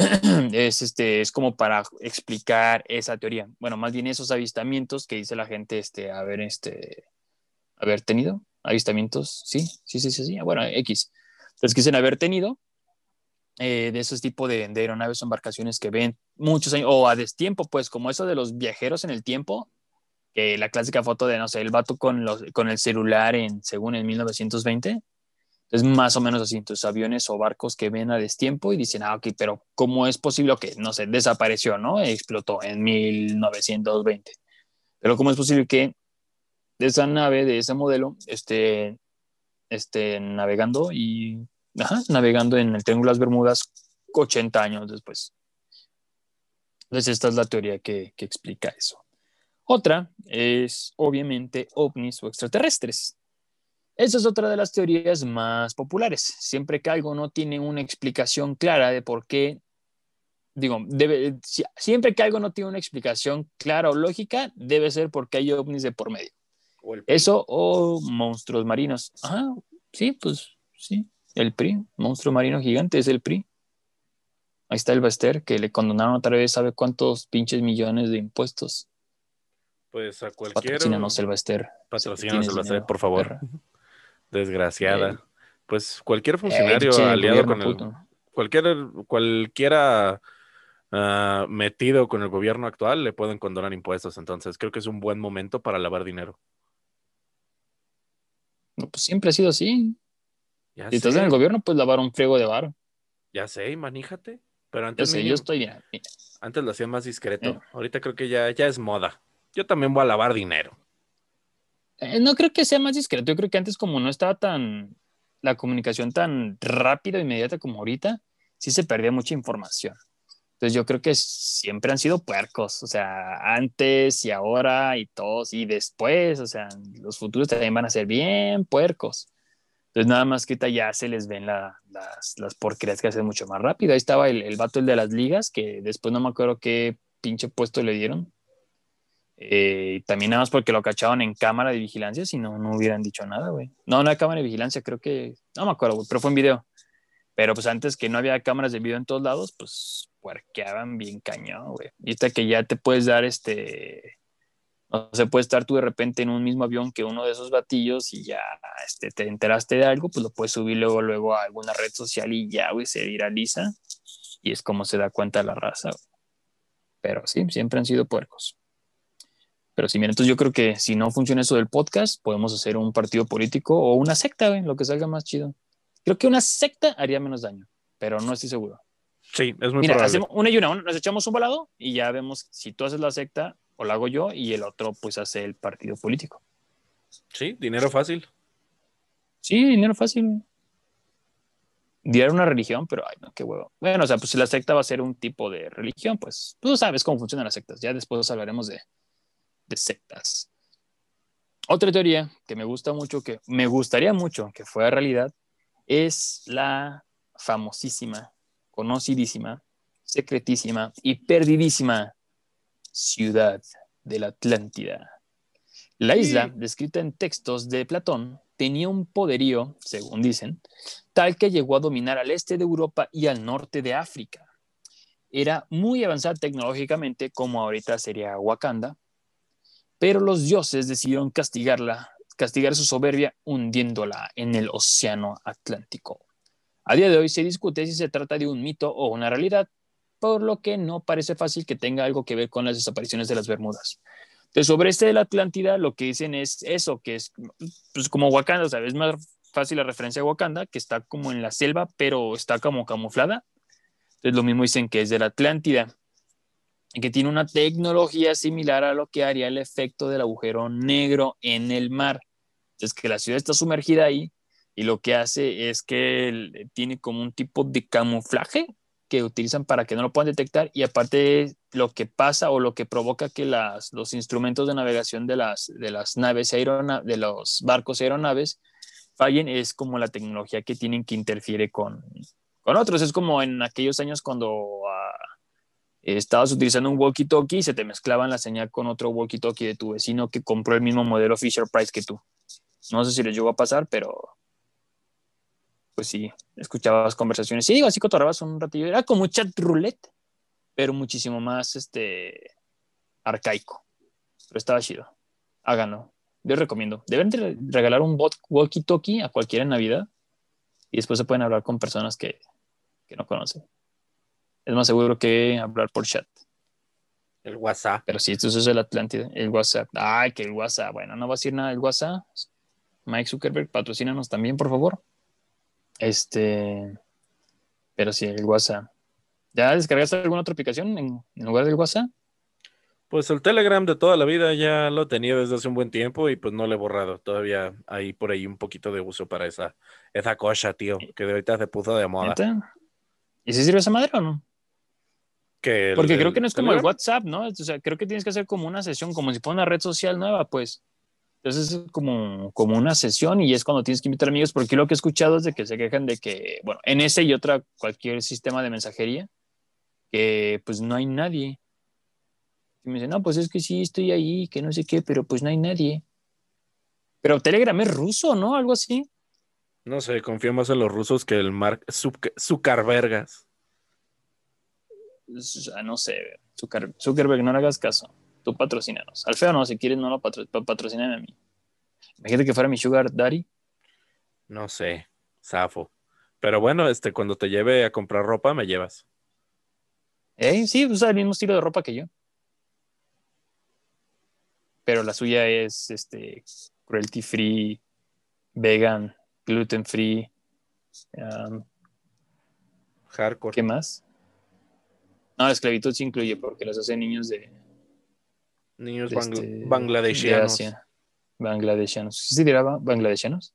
es, este, es como para explicar esa teoría. Bueno, más bien esos avistamientos que dice la gente este, haber, este, haber tenido. Avistamientos, sí, sí, sí, sí, sí. Bueno, X. Entonces, quisieran haber tenido eh, de esos tipos de, aeronaves o embarcaciones que ven muchos años, o a destiempo, pues, como eso de los viajeros en el tiempo, que la clásica foto de, no sé, el vato con, los, con el celular en, según en 1920, es más o menos así, entonces aviones o barcos que ven a destiempo y dicen, ah, ok, pero ¿cómo es posible que, no sé, desapareció, ¿no? Explotó en 1920. Pero ¿cómo es posible que esa nave, de ese modelo, esté, esté navegando y navegando en el Triángulo de las Bermudas 80 años después. Entonces, esta es la teoría que, que explica eso. Otra es, obviamente, ovnis o extraterrestres. Esa es otra de las teorías más populares. Siempre que algo no tiene una explicación clara de por qué, digo, debe, siempre que algo no tiene una explicación clara o lógica, debe ser porque hay ovnis de por medio. Eso o monstruos marinos. Ajá, sí, pues sí. El PRI, monstruo marino gigante, es el PRI. Ahí está el Baster, que le condonaron otra vez, ¿sabe cuántos pinches millones de impuestos? Pues a cualquier. Patrocínanos el Baster. Patrocínanos el Baster, por favor. Desgraciada. pues cualquier funcionario aliado con el. Cualquier, cualquiera ah, metido con el gobierno actual le pueden condonar impuestos. Entonces creo que es un buen momento para lavar dinero. No, pues siempre ha sido así si estás en el gobierno, pues lavar un friego de bar. Ya sé, maníjate. Pero antes. Yo, yo estoy bien. Antes lo hacía más discreto. Eh. Ahorita creo que ya, ya es moda. Yo también voy a lavar dinero. Eh, no creo que sea más discreto. Yo creo que antes, como no estaba tan. La comunicación tan rápida e inmediata como ahorita, sí se perdía mucha información. Entonces yo creo que siempre han sido puercos, o sea, antes y ahora y todos y después, o sea, los futuros también van a ser bien puercos. Entonces nada más que ya se les ven las, las porquerías que hacen mucho más rápido. Ahí estaba el, el vato de las ligas, que después no me acuerdo qué pinche puesto le dieron. Eh, también nada más porque lo cachaban en cámara de vigilancia, si no, no hubieran dicho nada, güey. No, no hay cámara de vigilancia, creo que, no me acuerdo, güey, pero fue en video. Pero pues antes que no había cámaras de video en todos lados, pues puerqueaban bien cañón, güey. Y hasta que ya te puedes dar este No se puede estar tú de repente en un mismo avión que uno de esos batillos y ya este, te enteraste de algo, pues lo puedes subir luego, luego a alguna red social y ya, güey, se viraliza. Y es como se da cuenta la raza. Pero sí, siempre han sido puercos. Pero sí, mira, entonces yo creo que si no funciona eso del podcast, podemos hacer un partido político o una secta, güey, lo que salga más chido. Creo que una secta haría menos daño, pero no estoy seguro. Sí, es muy Mira, probable. hacemos una y una, nos echamos un volado y ya vemos si tú haces la secta o la hago yo y el otro pues hace el partido político. Sí, dinero fácil. Sí, dinero fácil. Diera una religión, pero ay, no, qué huevo. Bueno, o sea, pues si la secta va a ser un tipo de religión, pues tú sabes cómo funcionan las sectas. Ya después hablaremos de, de sectas. Otra teoría que me gusta mucho, que me gustaría mucho que fuera realidad, es la famosísima, conocidísima, secretísima y perdidísima ciudad de la Atlántida. La isla, descrita en textos de Platón, tenía un poderío, según dicen, tal que llegó a dominar al este de Europa y al norte de África. Era muy avanzada tecnológicamente, como ahorita sería Wakanda, pero los dioses decidieron castigarla, castigar su soberbia hundiéndola en el océano Atlántico. A día de hoy se discute si se trata de un mito o una realidad, por lo que no parece fácil que tenga algo que ver con las desapariciones de las Bermudas. Entonces, sobre este de la Atlántida, lo que dicen es eso, que es pues, como Wakanda, sea, es más fácil la referencia a Wakanda, que está como en la selva, pero está como camuflada. Entonces, lo mismo dicen que es de la Atlántida, que tiene una tecnología similar a lo que haría el efecto del agujero negro en el mar. Entonces, que la ciudad está sumergida ahí y lo que hace es que tiene como un tipo de camuflaje que utilizan para que no lo puedan detectar y aparte lo que pasa o lo que provoca que los instrumentos de navegación de las, de las naves aerona, de los barcos aeronaves fallen es como la tecnología que tienen que interfiere con, con otros. Es como en aquellos años cuando estabas utilizando un walkie-talkie y se te mezclaban la señal con otro walkie-talkie de tu vecino que compró el mismo modelo Fisher Price que tú. No sé si les llegó a pasar, pero pues sí, escuchabas conversaciones. Sí, digo, así cotorrabas un ratillo. Era como chat roulette, pero muchísimo más este, arcaico. Pero estaba chido. Háganlo. Yo recomiendo. Deben de regalar un bot walkie-talkie a cualquiera en Navidad y después se pueden hablar con personas que, que no conocen. Es más seguro que hablar por chat. El WhatsApp. Pero sí, esto es el Atlántida, el WhatsApp. Ay, que el WhatsApp. Bueno, no va a decir nada del WhatsApp. Mike Zuckerberg, patrocínanos también, por favor. Este, pero sí, el WhatsApp. ¿Ya descargaste alguna otra aplicación en, en, lugar del WhatsApp? Pues el Telegram de toda la vida ya lo tenía desde hace un buen tiempo y pues no lo he borrado. Todavía hay por ahí un poquito de uso para esa, esa cosa, tío, que de ahorita se puso de moda. ¿Y si sirve esa madre o no? Que el, Porque creo que no es como el WhatsApp, ¿no? O sea, creo que tienes que hacer como una sesión, como si fuera una red social nueva, pues. Entonces es como, como una sesión y es cuando tienes que invitar amigos, porque lo que he escuchado es de que se quejan de que, bueno, en ese y otra, cualquier sistema de mensajería, que pues no hay nadie. Y me dicen, no, pues es que sí, estoy ahí, que no sé qué, pero pues no hay nadie. Pero Telegram es ruso, ¿no? Algo así. No sé, confío más en los rusos que el Mark Zuckerbergas. No sé, Zucker, Zuckerberg, no le hagas caso tú patrocínanos. Al feo no, si quieres no lo patro patrocinan a mí. Imagínate que fuera mi sugar daddy. No sé, zafo. Pero bueno, este, cuando te lleve a comprar ropa, me llevas. ¿Eh? Sí, usa el mismo estilo de ropa que yo. Pero la suya es este, cruelty free, vegan, gluten free. Um, Hardcore. ¿Qué más? No, la esclavitud se incluye porque las hacen niños de, Niños bangl este, bangladesianos. Bangladesianos. ¿Sí se dirá bangladesianos?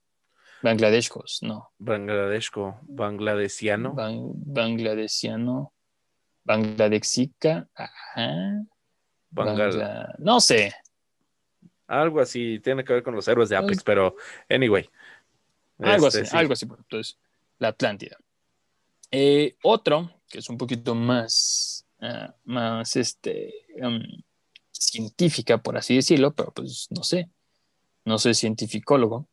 Bangladeshcos, no. Bangladesco, bangladesiano. Bang, bangladesiano. Bangladexica. Ajá. Bangla... No sé. Algo así, tiene que ver con los héroes de Apex, pero anyway. Algo este, así, sí. algo así. Entonces, la Atlántida. Eh, otro, que es un poquito más, uh, más este, um, científica, por así decirlo, pero pues no sé, no soy cientificólogo,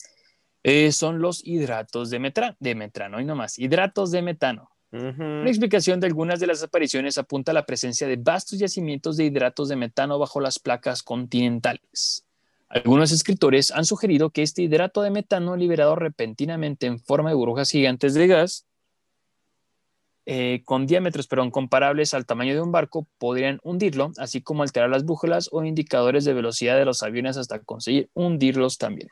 eh, son los hidratos de, metra de metrano, y no más, hidratos de metano. La explicación de algunas de las apariciones apunta a la presencia de vastos yacimientos de hidratos de metano bajo las placas continentales. Algunos escritores han sugerido que este hidrato de metano liberado repentinamente en forma de burbujas gigantes de gas eh, con diámetros perdón, comparables al tamaño de un barco podrían hundirlo, así como alterar las brújulas o indicadores de velocidad de los aviones hasta conseguir hundirlos también.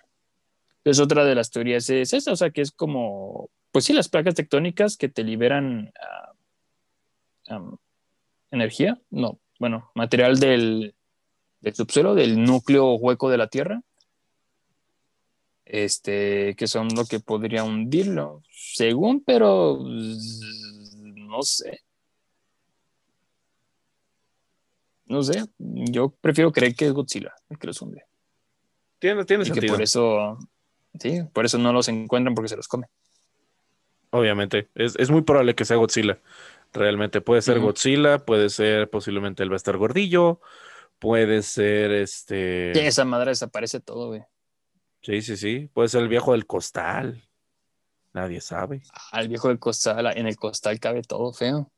Es otra de las teorías es esta, o sea, que es como, pues sí, las placas tectónicas que te liberan ah, energía, no, bueno, material del, del subsuelo, del núcleo hueco de la Tierra, este, que son lo que podría hundirlo, según, pero no sé. No sé, yo prefiero creer que es Godzilla el que los hunde. Tiene, tiene y que por eso, sí, por eso no los encuentran porque se los come. Obviamente, es, muy probable que sea Godzilla. Realmente puede ser Godzilla, puede ser posiblemente el Bester Gordillo, puede ser este. Sí, esa madre desaparece todo, güey. Sí, sí, sí. Puede ser el viejo del costal. Nadie sabe. Al viejo del costal, en el costal cabe todo feo.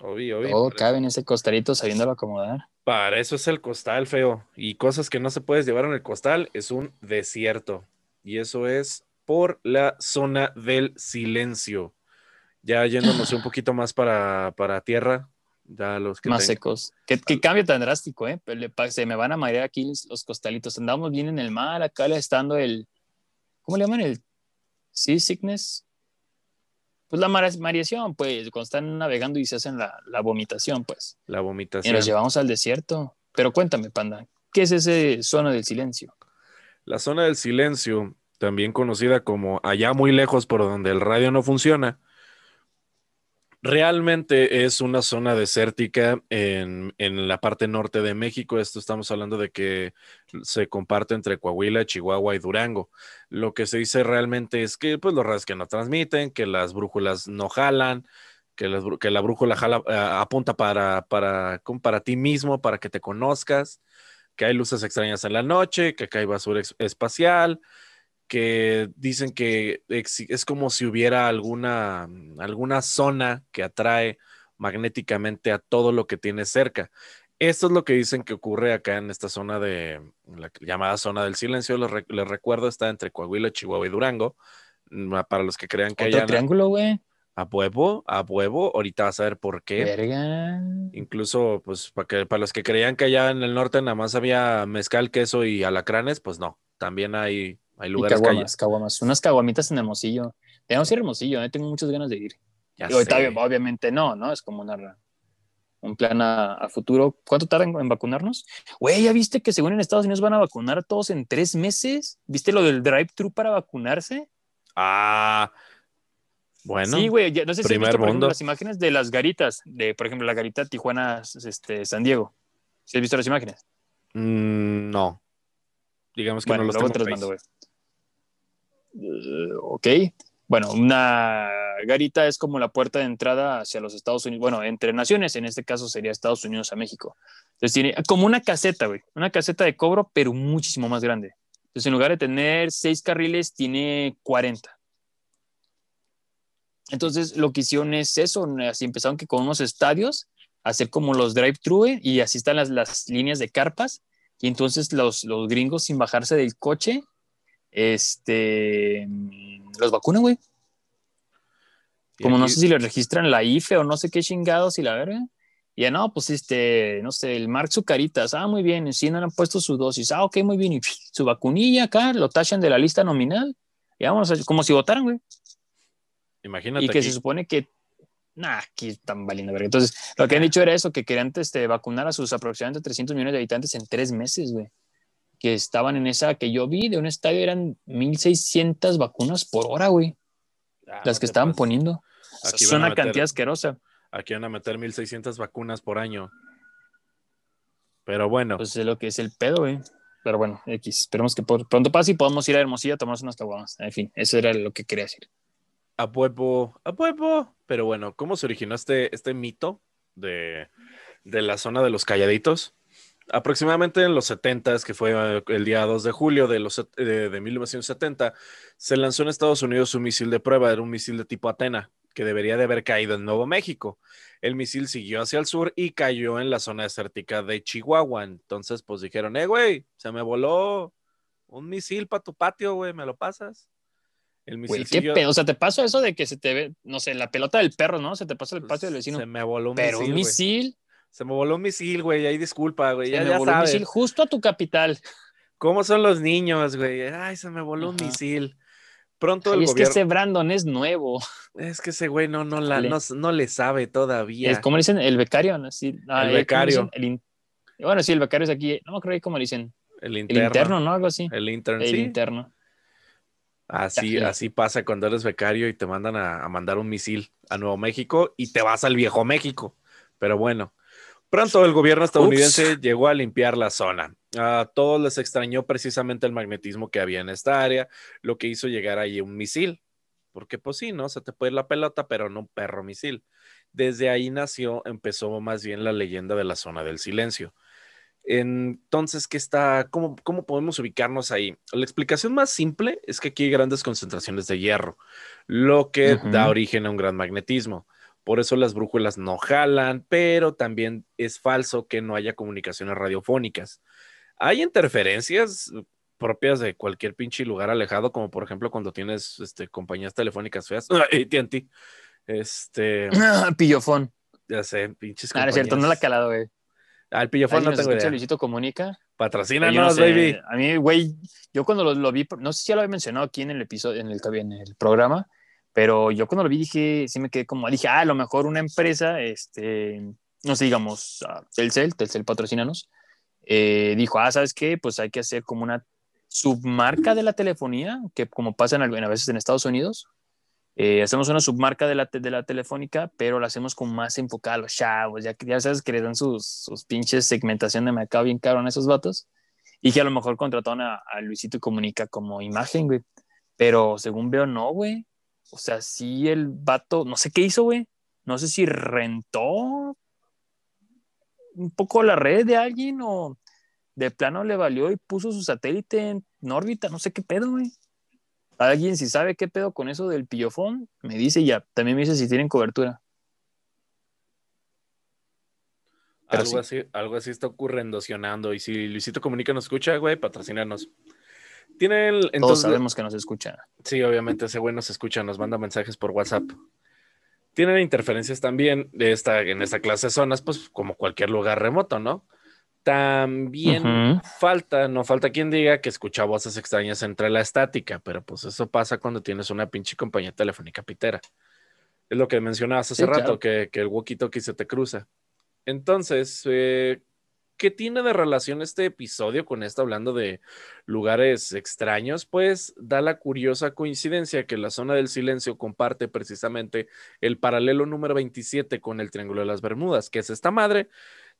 Obvio, obvio. Todo cabe en ese costalito sabiéndolo acomodar. Para eso es el costal feo. Y cosas que no se puedes llevar en el costal es un desierto. Y eso es por la zona del silencio. Ya yéndonos un poquito más para, tierra, ya los que más secos. ¿Qué, cambio tan drástico, ¿eh? Se me van a marear aquí los costalitos. Andamos bien en el mar, acá le estando el. ¿Cómo le llaman? El Sí, sickness. Pues la variación, pues, cuando están navegando y se hacen la, vomitación, pues. La vomitación. Y nos llevamos al desierto. Pero cuéntame, Panda, ¿qué es esa zona del silencio? La zona del silencio, también conocida como allá muy lejos por donde el radio no funciona, Realmente es una zona desértica en, la parte norte de México. Esto estamos hablando de que se comparte entre Coahuila, Chihuahua y Durango. Lo que se dice realmente es que pues, los radios que no transmiten, que las brújulas no jalan, que, la brújula jala, apunta para, para, para ti mismo, para que te conozcas, que hay luces extrañas en la noche, que acá hay basura espacial, que dicen que es como si hubiera alguna, alguna zona que atrae magnéticamente a todo lo que tiene cerca. Esto es lo que dicen que ocurre acá en esta zona de la llamada zona del silencio. Les, recuerdo, está entre Coahuila, Chihuahua y Durango. Mm, para los que crean que hay. triángulo, güey. A huevo, a huevo. Ahorita vas a ver por qué. Verga. Incluso, pues, para, que, para los que creían que allá en el norte nada más había mezcal, queso y alacranes, pues no. También hay hay lugares caguamas, caguamas, unas caguamitas en Hermosillo. Tenemos que ir a Hermosillo, ¿eh? tengo muchas ganas de ir. Ya obviamente no, ¿no? Es como una, un plan a, futuro. ¿Cuánto tardan en, vacunarnos? Güey, ¿ya viste que según en Estados Unidos van a vacunar a todos en tres meses? ¿Viste lo del drive-thru para vacunarse? Ah, bueno. Sí, güey, no sé si has visto, por ejemplo, las imágenes de las garitas, de, por ejemplo, la garita Tijuana, este, San Diego. ¿Sí has visto las imágenes? Mm, no. Digamos que no los tengo mando, eh, ok. Bueno, una garita es como la puerta de entrada hacia los Estados Unidos, bueno, entre naciones, en este caso sería Estados Unidos a México. Entonces tiene como una caseta, una caseta de cobro, pero muchísimo más grande. Entonces en lugar de tener seis carriles, tiene 40. Entonces lo que hicieron es eso, así empezaron que con unos estadios, hacer como los drive-thru y así están las, las líneas de carpas y entonces los, los gringos sin bajarse del coche este, los vacunan, güey. Como no sé si le registran la IFE o no sé qué chingados y la verga. Y ya no, pues este, no sé, el Mark Zucaritas, ah, muy bien, sí, no le han puesto su dosis, ah, ok, muy bien, y su vacunilla acá, lo tachan de la lista nominal, y vamos, como si votaran, güey. Imagínate. Y que se supone que, nah, aquí están valiendo verga. Entonces, lo que han dicho era eso, que querían este, vacunar a sus aproximadamente 300 millones de habitantes en tres meses, güey que estaban en esa que yo vi de un estadio eran 1600 vacunas por hora, güey. Ah, las que estaban poniendo. es una cantidad asquerosa. Aquí van a meter 1600 vacunas por año. Pero bueno. Pues es lo que es el pedo, güey. Pero bueno, X. Esperemos que pronto pase y podamos ir a Hermosillo a tomarnos unas caguamas. En fin, eso era lo que quería decir. A puepo, a puepo. Pero bueno, ¿cómo se originó este, este mito de, de la zona de los calladitos? Aproximadamente en los 70, que fue eh, el día 2 de julio de, los, de, 1970, se lanzó en Estados Unidos un misil de prueba, era un misil de tipo Atena, que debería de haber caído en Nuevo México. El misil siguió hacia el sur y cayó en la zona desértica de Chihuahua. Entonces, pues dijeron, eh, güey, se me voló un misil para tu patio, güey, ¿me lo pasas? El misil ¿qué pedo? O sea, te pasó eso de que se te ve, no sé, la pelota del perro, ¿no? Se te pasa el pues, patio del vecino. Se me voló un Pero un misil. Se me voló un misil, güey, ahí disculpa, güey. Se ya, me voló un misil justo a tu capital. ¿Cómo son los niños, güey? Ay, se me voló un misil. Pronto el es que ese Brandon es nuevo. Es que ese güey no, no, la, no, le sabe todavía. Es como dicen, el becario, ¿no? Sí, el becario. bueno, sí, el becario es aquí, no me acuerdo cómo le dicen. El interno. El interno, ¿no? Algo así. El interno, El interno. Así, así pasa cuando eres becario y te mandan a, mandar un misil a Nuevo México y te vas al viejo México. Pero bueno, pronto el gobierno estadounidense llegó a limpiar la zona. A todos les extrañó precisamente el magnetismo que había en esta área, lo que hizo llegar ahí un misil. Porque pues sí, ¿no? Se te puede ir la pelota, pero no un perro misil. Desde ahí nació, empezó más bien la leyenda de la zona del silencio. Entonces, ¿qué está? Cómo, ¿Cómo podemos ubicarnos ahí? La explicación más simple es que aquí hay grandes concentraciones de hierro, lo que da origen a un gran magnetismo. Por eso las brújulas no jalan, pero también es falso que no haya comunicaciones radiofónicas. Hay interferencias propias de cualquier pinche lugar alejado, como por ejemplo cuando tienes este, compañías telefónicas feas, AT&T, este... Pillofón. Ya sé, pinches Ah, es cierto, no la ha calado, güey. Al pillofón no tengo idea. Luisito Comunica. Patrocínanos, baby. A mí, güey, yo cuando lo, vi, no sé si ya lo había mencionado aquí en el episodio, en el, en el programa, pero yo cuando lo vi dije, sí me quedé como, dije, ah, a lo mejor una empresa, este, no sé, digamos, Telcel, Telcel patrocínanos, eh, dijo, ah, ¿sabes qué? Pues hay que hacer como una submarca de la telefonía, que como pasa en, a veces en Estados Unidos, eh, hacemos una submarca de la, de la telefónica, pero la hacemos con más enfocada a los chavos. Ya, ya sabes que les dan sus, sus pinches segmentación de mercado bien caro a esos vatos. Y que a lo mejor contrataron a, Luisito Comunica como imagen, güey. Pero según veo, no, güey. O sea, sí el vato, no sé qué hizo, güey. No sé si rentó un poco la red de alguien o de plano le valió y puso su satélite en órbita. No sé qué pedo, güey alguien si sabe qué pedo con eso del pillofón, me dice ya. También me dice si tienen cobertura. algo, así, algo así está ocurriendo, Y si Luisito Comunica nos escucha, güey, patrocinarnos. Tiene el, Todos sabemos que nos escucha. Sí, obviamente ese güey nos escucha, nos manda mensajes por WhatsApp. Tienen interferencias también de esta, en esta clase de zonas, pues como cualquier lugar remoto, ¿no? También falta, no falta quien diga que escucha voces extrañas entre la estática, pero pues eso pasa cuando tienes una pinche compañía telefónica pitera. Es lo que mencionabas hace rato, que, el walkie-talkie se te cruza. Entonces, eh, ¿qué tiene de relación este episodio con esto hablando de lugares extraños? Pues da la curiosa coincidencia que la zona del silencio comparte precisamente el paralelo número 27 con el Triángulo de las Bermudas, que es esta madre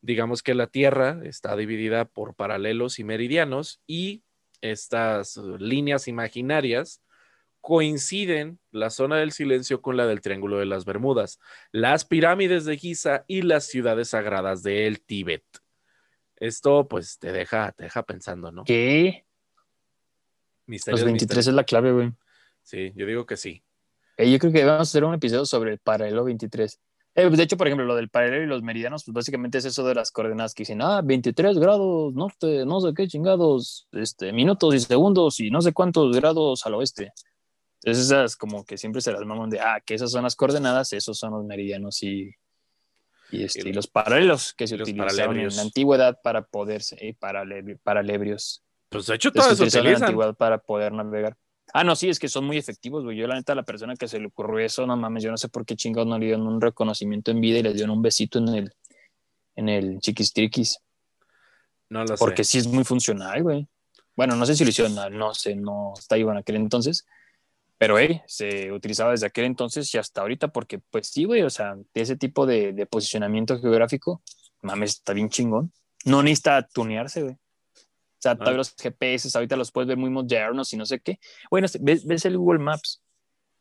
digamos que la Tierra está dividida por paralelos y meridianos y estas líneas imaginarias coinciden la zona del silencio con la del Triángulo de las Bermudas, las pirámides de Giza y las ciudades sagradas del Tíbet. Esto pues te deja, te deja pensando, ¿no? ¿Qué? Los 23 es la clave, güey. Sí, yo digo que sí. yo creo que vamos a hacer un episodio sobre el paralelo 23. Eh, de hecho, por ejemplo, lo del paralelo y los meridianos, pues básicamente es eso de las coordenadas que dicen, ah, 23 grados norte, no sé qué chingados, este, minutos y segundos y no sé cuántos grados al oeste. Entonces esas como que siempre se las maman de, ah, que esas son las coordenadas, esos son los meridianos y, y, este, los paralelos que se utilizaron en la antigüedad para poderse, eh, para, paralebrios. Pues de hecho todo eso se utilizan. En la antigüedad para poder navegar. Ah, no, sí, es que son muy efectivos, güey. Yo, la neta, la persona que se le ocurrió eso, no mames, yo no sé por qué chingados no le dieron un reconocimiento en vida y le dieron un besito en el, en el chiquistriquis. No lo sé. Porque sí es muy funcional, güey. Bueno, no sé si lo hicieron, no sé, no está igual en aquel entonces. Pero, hey, se utilizaba desde aquel entonces y hasta ahorita, porque, pues sí, güey, o sea, de ese tipo de, de posicionamiento geográfico, mames, está bien chingón. No necesita tunearse, güey. O sea, todavía los GPS ahorita los puedes ver muy modernos y no sé qué. Bueno, ves, ves el Google Maps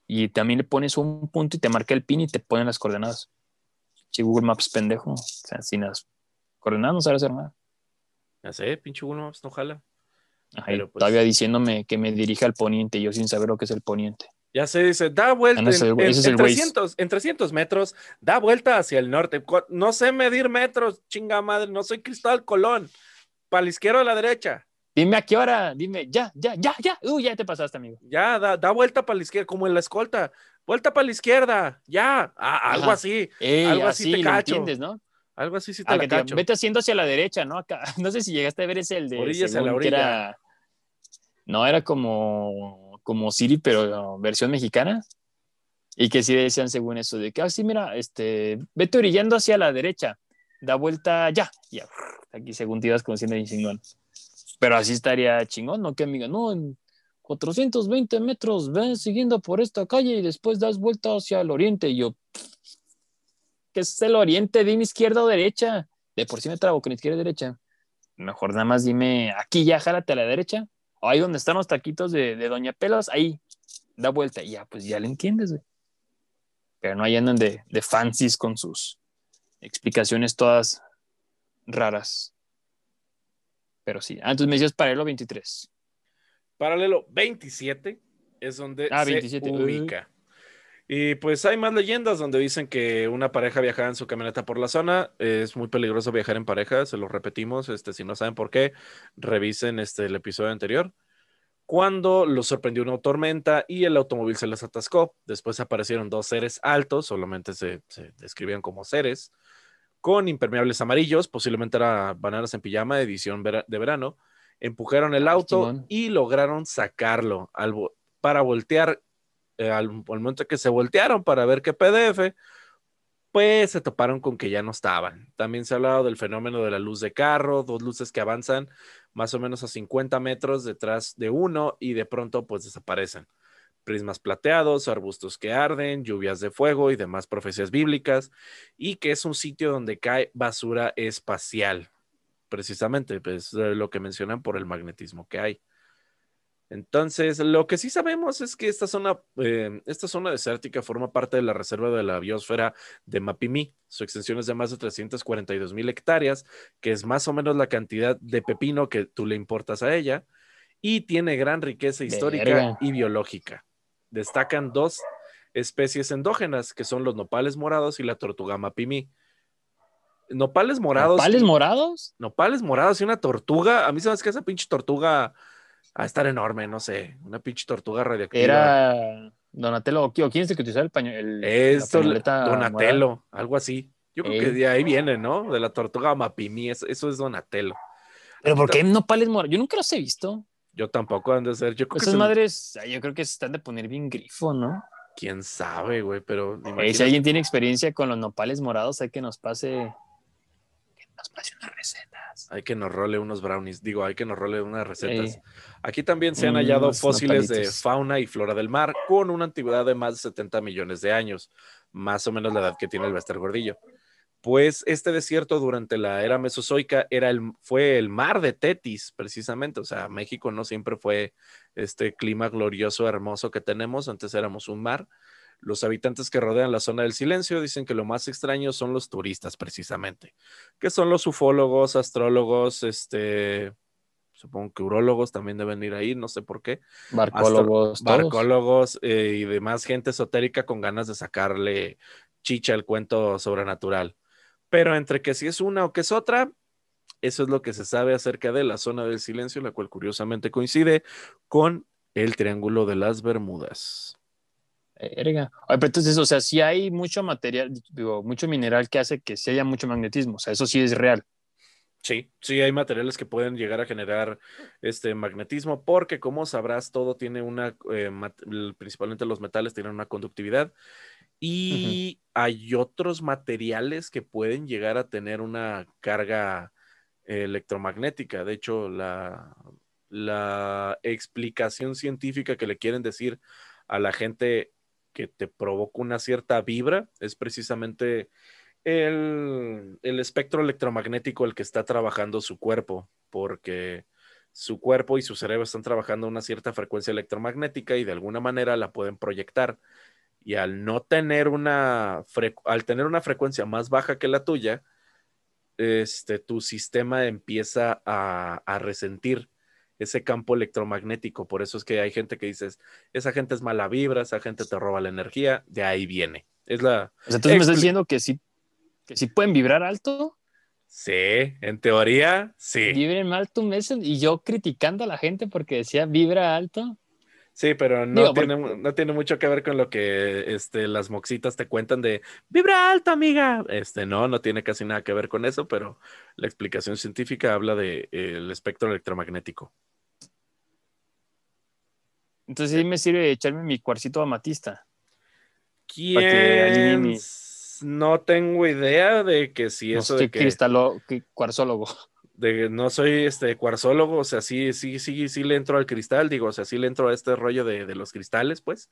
y también le pones un punto y te marca el pin y te ponen las coordenadas. Si Google Maps pendejo, o sea, sin las coordenadas no sabe hacer nada. Ya sé, pinche Google Maps no jala. Pues todavía diciéndome que me dirige al poniente, yo sin saber lo que es el poniente. Ya se dice, da vuelta en, 300, en 300 metros, da vuelta hacia el norte. No sé medir metros, chinga madre, no soy Cristóbal Colón. Para la izquierda o la derecha. Dime a qué hora, dime, ya, ya, ya, ya. Uy, ya te pasaste, amigo. Ya, da, da vuelta para la izquierda, como en la escolta. Vuelta para la izquierda, ya. Ah, algo así. algo así, te cacho. entiendes, ¿no? Algo así sí te, la cacho. vete haciendo hacia la derecha, ¿no? Acá, no sé si llegaste a ver ese el de. Orillas a la orilla. no, era como, como Siri, pero versión mexicana. Y que sí decían según eso, de que, ah, sí, mira, este, vete orillando hacia la derecha, da vuelta ya. Ya, aquí según te ibas conociendo bien chingón. Pero así estaría chingón, ¿no? Que amiga, no, en 420 metros, ven siguiendo por esta calle y después das vuelta hacia el oriente. Y yo, ¿qué es el oriente? Dime izquierda o derecha. De por sí me trabo con izquierda y derecha. Mejor nada más dime, aquí ya, jálate a la derecha. ahí donde están los taquitos de, Doña Pelos, ahí, da vuelta. Y ya, pues ya le entiendes, güey. Pero no hay andan de, de fancies con sus explicaciones todas raras. Pero sí. Ah, entonces me decías paralelo 23. Paralelo 27 es donde ah, se ubica. Y pues hay más leyendas donde dicen que una pareja viajaba en su camioneta por la zona. Es muy peligroso viajar en pareja, se lo repetimos. Este, si no saben por qué, revisen este, el episodio anterior. Cuando los sorprendió una tormenta y el automóvil se les atascó. Después aparecieron dos seres altos, solamente se, se describían como seres con impermeables amarillos, posiblemente era bananas en pijama, edición de verano, empujaron el ah, auto y lograron sacarlo para voltear, eh, al, momento que se voltearon para ver qué PDF, pues se toparon con que ya no estaban. También se ha hablado del fenómeno de la luz de carro, dos luces que avanzan más o menos a 50 metros detrás de uno y de pronto pues desaparecen prismas plateados, arbustos que arden, lluvias de fuego y demás profecías bíblicas, y que es un sitio donde cae basura espacial, precisamente, pues lo que mencionan por el magnetismo que hay. Entonces, lo que sí sabemos es que esta zona, eh, esta zona desértica forma parte de la reserva de la biosfera de Mapimí. Su extensión es de más de 342 mil hectáreas, que es más o menos la cantidad de pepino que tú le importas a ella, y tiene gran riqueza histórica y biológica destacan dos especies endógenas, que son los nopales morados y la tortuga mapimí. Nopales morados. ¿Nopales morados? Nopales morados y una tortuga. A mí se me hace que esa pinche tortuga a estar enorme, no sé. Una pinche tortuga radioactiva. Era Donatello. ¿Quién es el que utilizaba el pañuelo? Esto, Donatello, algo así. Yo creo que de ahí viene, ¿no? De la tortuga mapimí. Eso, es Donatello. Pero ¿por qué nopales morados? Yo nunca los he visto. Yo tampoco han de ser. Yo creo Esas madres, yo creo que se están de poner bien grifo, ¿no? Quién sabe, güey, pero. si alguien tiene experiencia con los nopales morados, hay que nos pase. Que nos pase unas recetas. Hay que nos role unos brownies. Digo, hay que nos role unas recetas. Aquí también se han hallado fósiles de fauna y flora del mar con una antigüedad de más de 70 millones de años, más o menos la edad que tiene el Bester Gordillo pues este desierto durante la era mesozoica era el, fue el mar de Tetis, precisamente. O sea, México no siempre fue este clima glorioso, hermoso que tenemos. Antes éramos un mar. Los habitantes que rodean la zona del silencio dicen que lo más extraño son los turistas, precisamente, que son los ufólogos, astrólogos, este, supongo que urólogos también deben ir ahí, no sé por qué. Barcólogos. barcólogos eh, y demás gente esotérica con ganas de sacarle chicha al cuento sobrenatural. Pero entre que si es una o que es otra, eso es lo que se sabe acerca de la zona del silencio, la cual curiosamente coincide con el Triángulo de las Bermudas. Erga. pero entonces, o sea, si hay mucho material, digo, mucho mineral que hace que se haya mucho magnetismo, o sea, eso sí es real. Sí, sí hay materiales que pueden llegar a generar este magnetismo, porque como sabrás, todo tiene una, eh, principalmente los metales tienen una conductividad y hay otros materiales que pueden llegar a tener una carga electromagnética. De hecho, la, la explicación científica que le quieren decir a la gente que te provoca una cierta vibra es precisamente el, el, espectro electromagnético el que está trabajando su cuerpo, porque su cuerpo y su cerebro están trabajando a una cierta frecuencia electromagnética y de alguna manera la pueden proyectar. Y al no tener una, al tener una frecuencia más baja que la tuya, este, tu sistema empieza a, resentir ese campo electromagnético. Por eso es que hay gente que dice, esa gente es mala vibra, esa gente te roba la energía, de ahí viene. Es la... entonces me estás diciendo que sí, que sí pueden vibrar alto. Sí, en teoría, sí. Vibren alto un mes y yo criticando a la gente porque decía vibra alto. Sí, pero no, tiene, no tiene mucho que ver con lo que este, las moxitas te cuentan de vibra alto, amiga. Este, no, no tiene casi nada que ver con eso, pero la explicación científica habla del de, espectro electromagnético. Entonces, ahí me sirve echarme mi cuarcito amatista. ¿Quién? No tengo idea de que si eso de que... Cristalo, cuarzólogo no soy este cuarzólogo, o sea, sí, sí, sí, sí le entro al cristal, digo, o sea, sí le entro a este rollo de, los cristales, pues,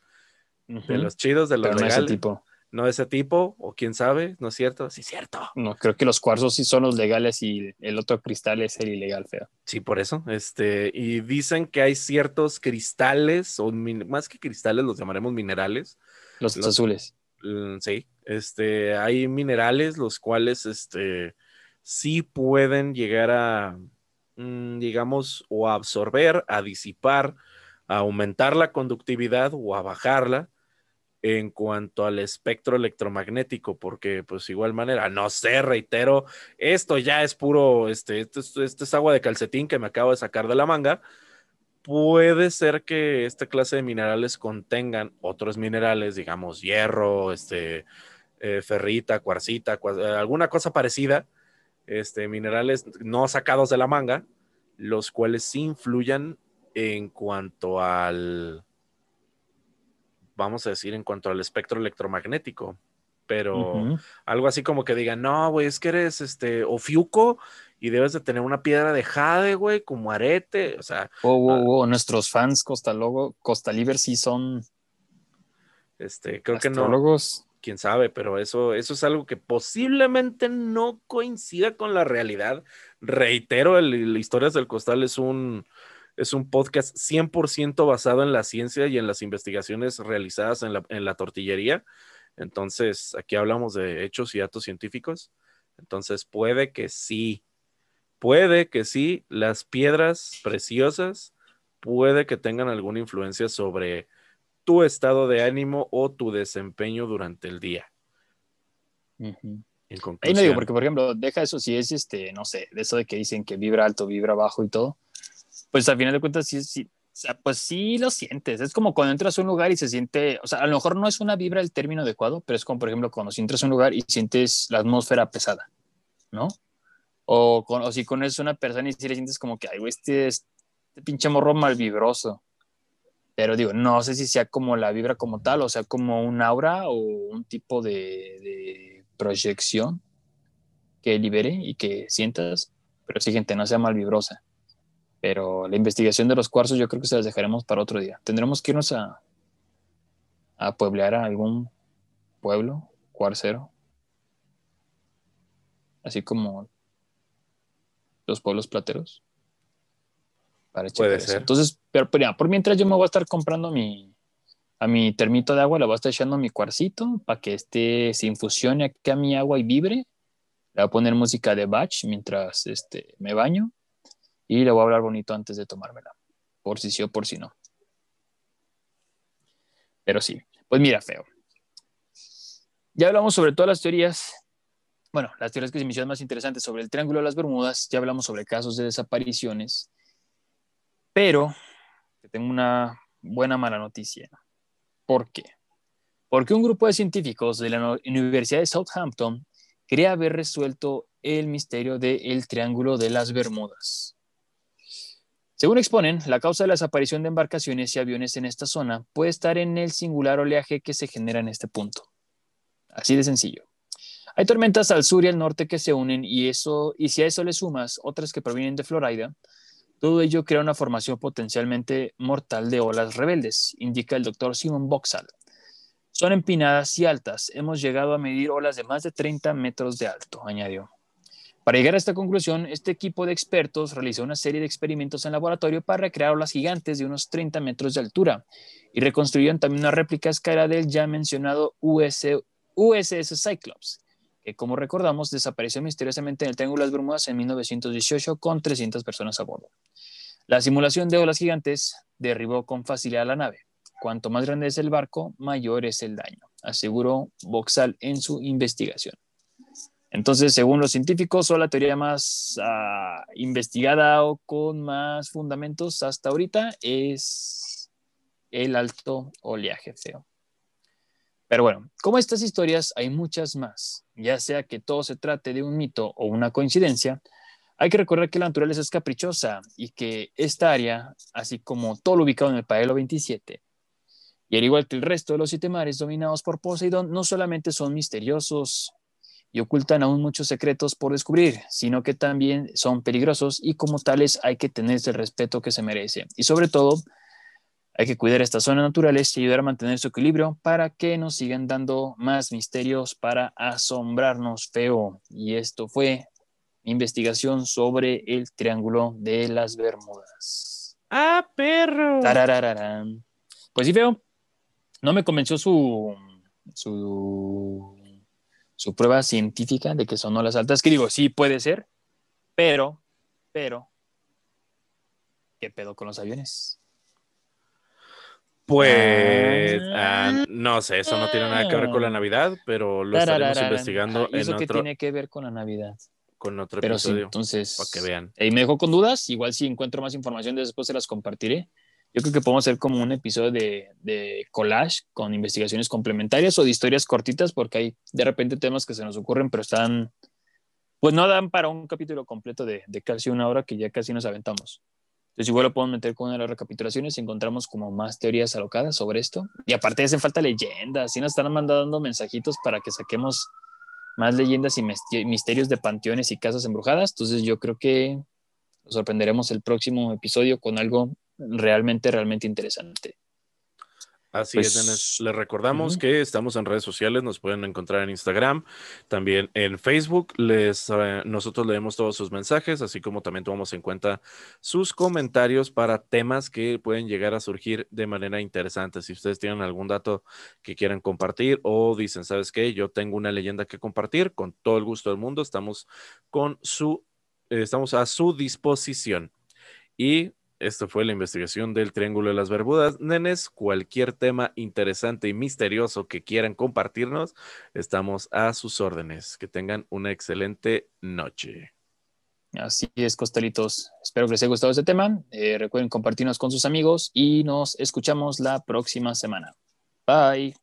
de los chidos, de los Pero legales. No ese tipo. No ese tipo, o quién sabe, ¿no es cierto? Sí, cierto. No, creo que los cuarzos sí son los legales y el otro cristal es el ilegal, feo. Sí, por eso, este, y dicen que hay ciertos cristales, o más que cristales, los llamaremos minerales. Los, los azules. Mm, sí, este, hay minerales los cuales, este, sí pueden llegar a, mm, digamos, o a absorber, a disipar, a aumentar la conductividad o a bajarla en cuanto al espectro electromagnético, porque pues igual manera, no sé, reitero, esto ya es puro, este, esto, esto es agua de calcetín que me acabo de sacar de la manga. Puede ser que esta clase de minerales contengan otros minerales, digamos, hierro, este, eh, ferrita, cuarcita, alguna cosa parecida, este, minerales no sacados de la manga, los cuales sí influyan en cuanto al, vamos a decir, en cuanto al espectro electromagnético. Pero algo así como que digan, no, güey, es que eres este ofiuco y debes de tener una piedra de jade, güey, como arete, o sea. Oh, nuestros fans Costa Logo, Costa Liber sí son. Este, creo que no quién sabe, pero eso, eso es algo que posiblemente no coincida con la realidad. Reitero, el, Historias del Costal es un, es un podcast 100% basado en la ciencia y en las investigaciones realizadas en la, en la tortillería. Entonces, aquí hablamos de hechos y datos científicos. Entonces, puede que sí, puede que sí, las piedras preciosas puede que tengan alguna influencia sobre tu estado de ánimo o tu desempeño durante el día. Ahí no digo, porque por ejemplo, deja eso si es este, no sé, de eso de que dicen que vibra alto, vibra bajo y todo, pues al final de cuentas sí, sí, o sea, pues sí lo sientes. Es como cuando entras a un lugar y se siente, o sea, a lo mejor no es una vibra el término adecuado, pero es como, por ejemplo, cuando si entras a un lugar y sientes la atmósfera pesada, ¿no? O, con, o si conoces a una persona y si le sientes como que, ay, güey, este, este pinche morro mal vibroso. Pero digo, no sé si sea como la vibra como tal, o sea, como un aura o un tipo de, proyección que libere y que sientas, pero sí, gente, no sea mal vibrosa. Pero la investigación de los cuarzos yo creo que se las dejaremos para otro día. Tendremos que irnos a, a pueblear a algún pueblo cuarcero. Así como los pueblos plateros para Puede ser. Entonces, pero, por mientras yo me voy a estar comprando mi, a mi termito de agua, le voy a estar echando mi cuarcito para que este se infusione aquí a mi agua y vibre. Le voy a poner música de Bach mientras este, me baño y le voy a hablar bonito antes de tomármela, por si sí o por si no. Pero sí, pues mira, feo. Ya hablamos sobre todas las teorías, bueno, las teorías que se me hicieron más interesantes sobre el Triángulo de las Bermudas, ya hablamos sobre casos de desapariciones, pero tengo una buena mala noticia. ¿Por qué? Porque un grupo de científicos de la Universidad de Southampton quería haber resuelto el misterio del Triángulo de las Bermudas. Según exponen, la causa de la desaparición de embarcaciones y aviones en esta zona puede estar en el singular oleaje que se genera en este punto. Así de sencillo. Hay tormentas al sur y al norte que se unen y, eso, y si a eso le sumas otras que provienen de Florida, todo ello crea una formación potencialmente mortal de olas rebeldes, indica el doctor Simon Boxall. Son empinadas y altas. Hemos llegado a medir olas de más de 30 metros de alto, añadió. Para llegar a esta conclusión, este equipo de expertos realizó una serie de experimentos en laboratorio para recrear olas gigantes de unos 30 metros de altura y reconstruyeron también una réplica a escala del ya mencionado USS Cyclops, que como recordamos desapareció misteriosamente en el Triángulo de las Bermudas en 1918 con 300 personas a bordo. La simulación de olas gigantes derribó con facilidad la nave. Cuanto más grande es el barco, mayor es el daño, aseguró Boxal en su investigación. Entonces, según los científicos, la teoría más ah, investigada o con más fundamentos hasta ahorita es el alto oleaje feo. Pero bueno, como estas historias hay muchas más, ya sea que todo se trate de un mito o una coincidencia, hay que recordar que la naturaleza es caprichosa y que esta área, así como todo lo ubicado en el paralelo 27, y al igual que el resto de los siete mares dominados por Poseidón, no solamente son misteriosos, y ocultan aún muchos secretos por descubrir, sino que también son peligrosos y como tales hay que tener el respeto que se merece. Y sobre todo, hay que cuidar estas zonas naturales y ayudar a mantener su equilibrio para que nos sigan dando más misterios para asombrarnos feo. Y esto fue investigación sobre el Triángulo de las Bermudas. ¡Ah, perro! Pues sí, feo. No me convenció su, su su prueba científica de que son olas altas, que digo, sí puede ser, pero, pero, ¿qué pedo con los aviones? Pues ah, ah, no sé, eso no tiene nada que ver con la Navidad, pero lo estaremos investigando ¿Y eso qué tiene que ver con la Navidad? Con otro pero episodio. entonces, para que vean. Y me dejó con dudas, igual si encuentro más información después se las compartiré. Yo creo que podemos hacer como un episodio de, collage con investigaciones complementarias o de historias cortitas, porque hay de repente temas que se nos ocurren, pero están, pues no dan para un capítulo completo de, casi una hora que ya casi nos aventamos. Entonces igual lo podemos meter con una de las recapitulaciones y encontramos como más teorías alocadas sobre esto. Y aparte hacen falta leyendas, y nos están mandando mensajitos para que saquemos más leyendas y misterios de panteones y casas embrujadas. Entonces yo creo que sorprenderemos el próximo episodio con algo realmente, realmente interesante. Así es, pues, Les recordamos que estamos en redes sociales, nos pueden encontrar en Instagram, también en Facebook. Les, eh, nosotros leemos todos sus mensajes, así como también tomamos en cuenta sus comentarios para temas que pueden llegar a surgir de manera interesante. Si ustedes tienen algún dato que quieran compartir o dicen, ¿sabes qué? Yo tengo una leyenda que compartir, con todo el gusto del mundo, estamos con su, eh, estamos a su disposición. Y esto fue la investigación del Triángulo de las Bermudas. Nenes, cualquier tema interesante y misterioso que quieran compartirnos, estamos a sus órdenes. Que tengan una excelente noche. Así es, costelitos. Espero que les haya gustado este tema. Eh, recuerden compartirnos con sus amigos y nos escuchamos la próxima semana. Bye.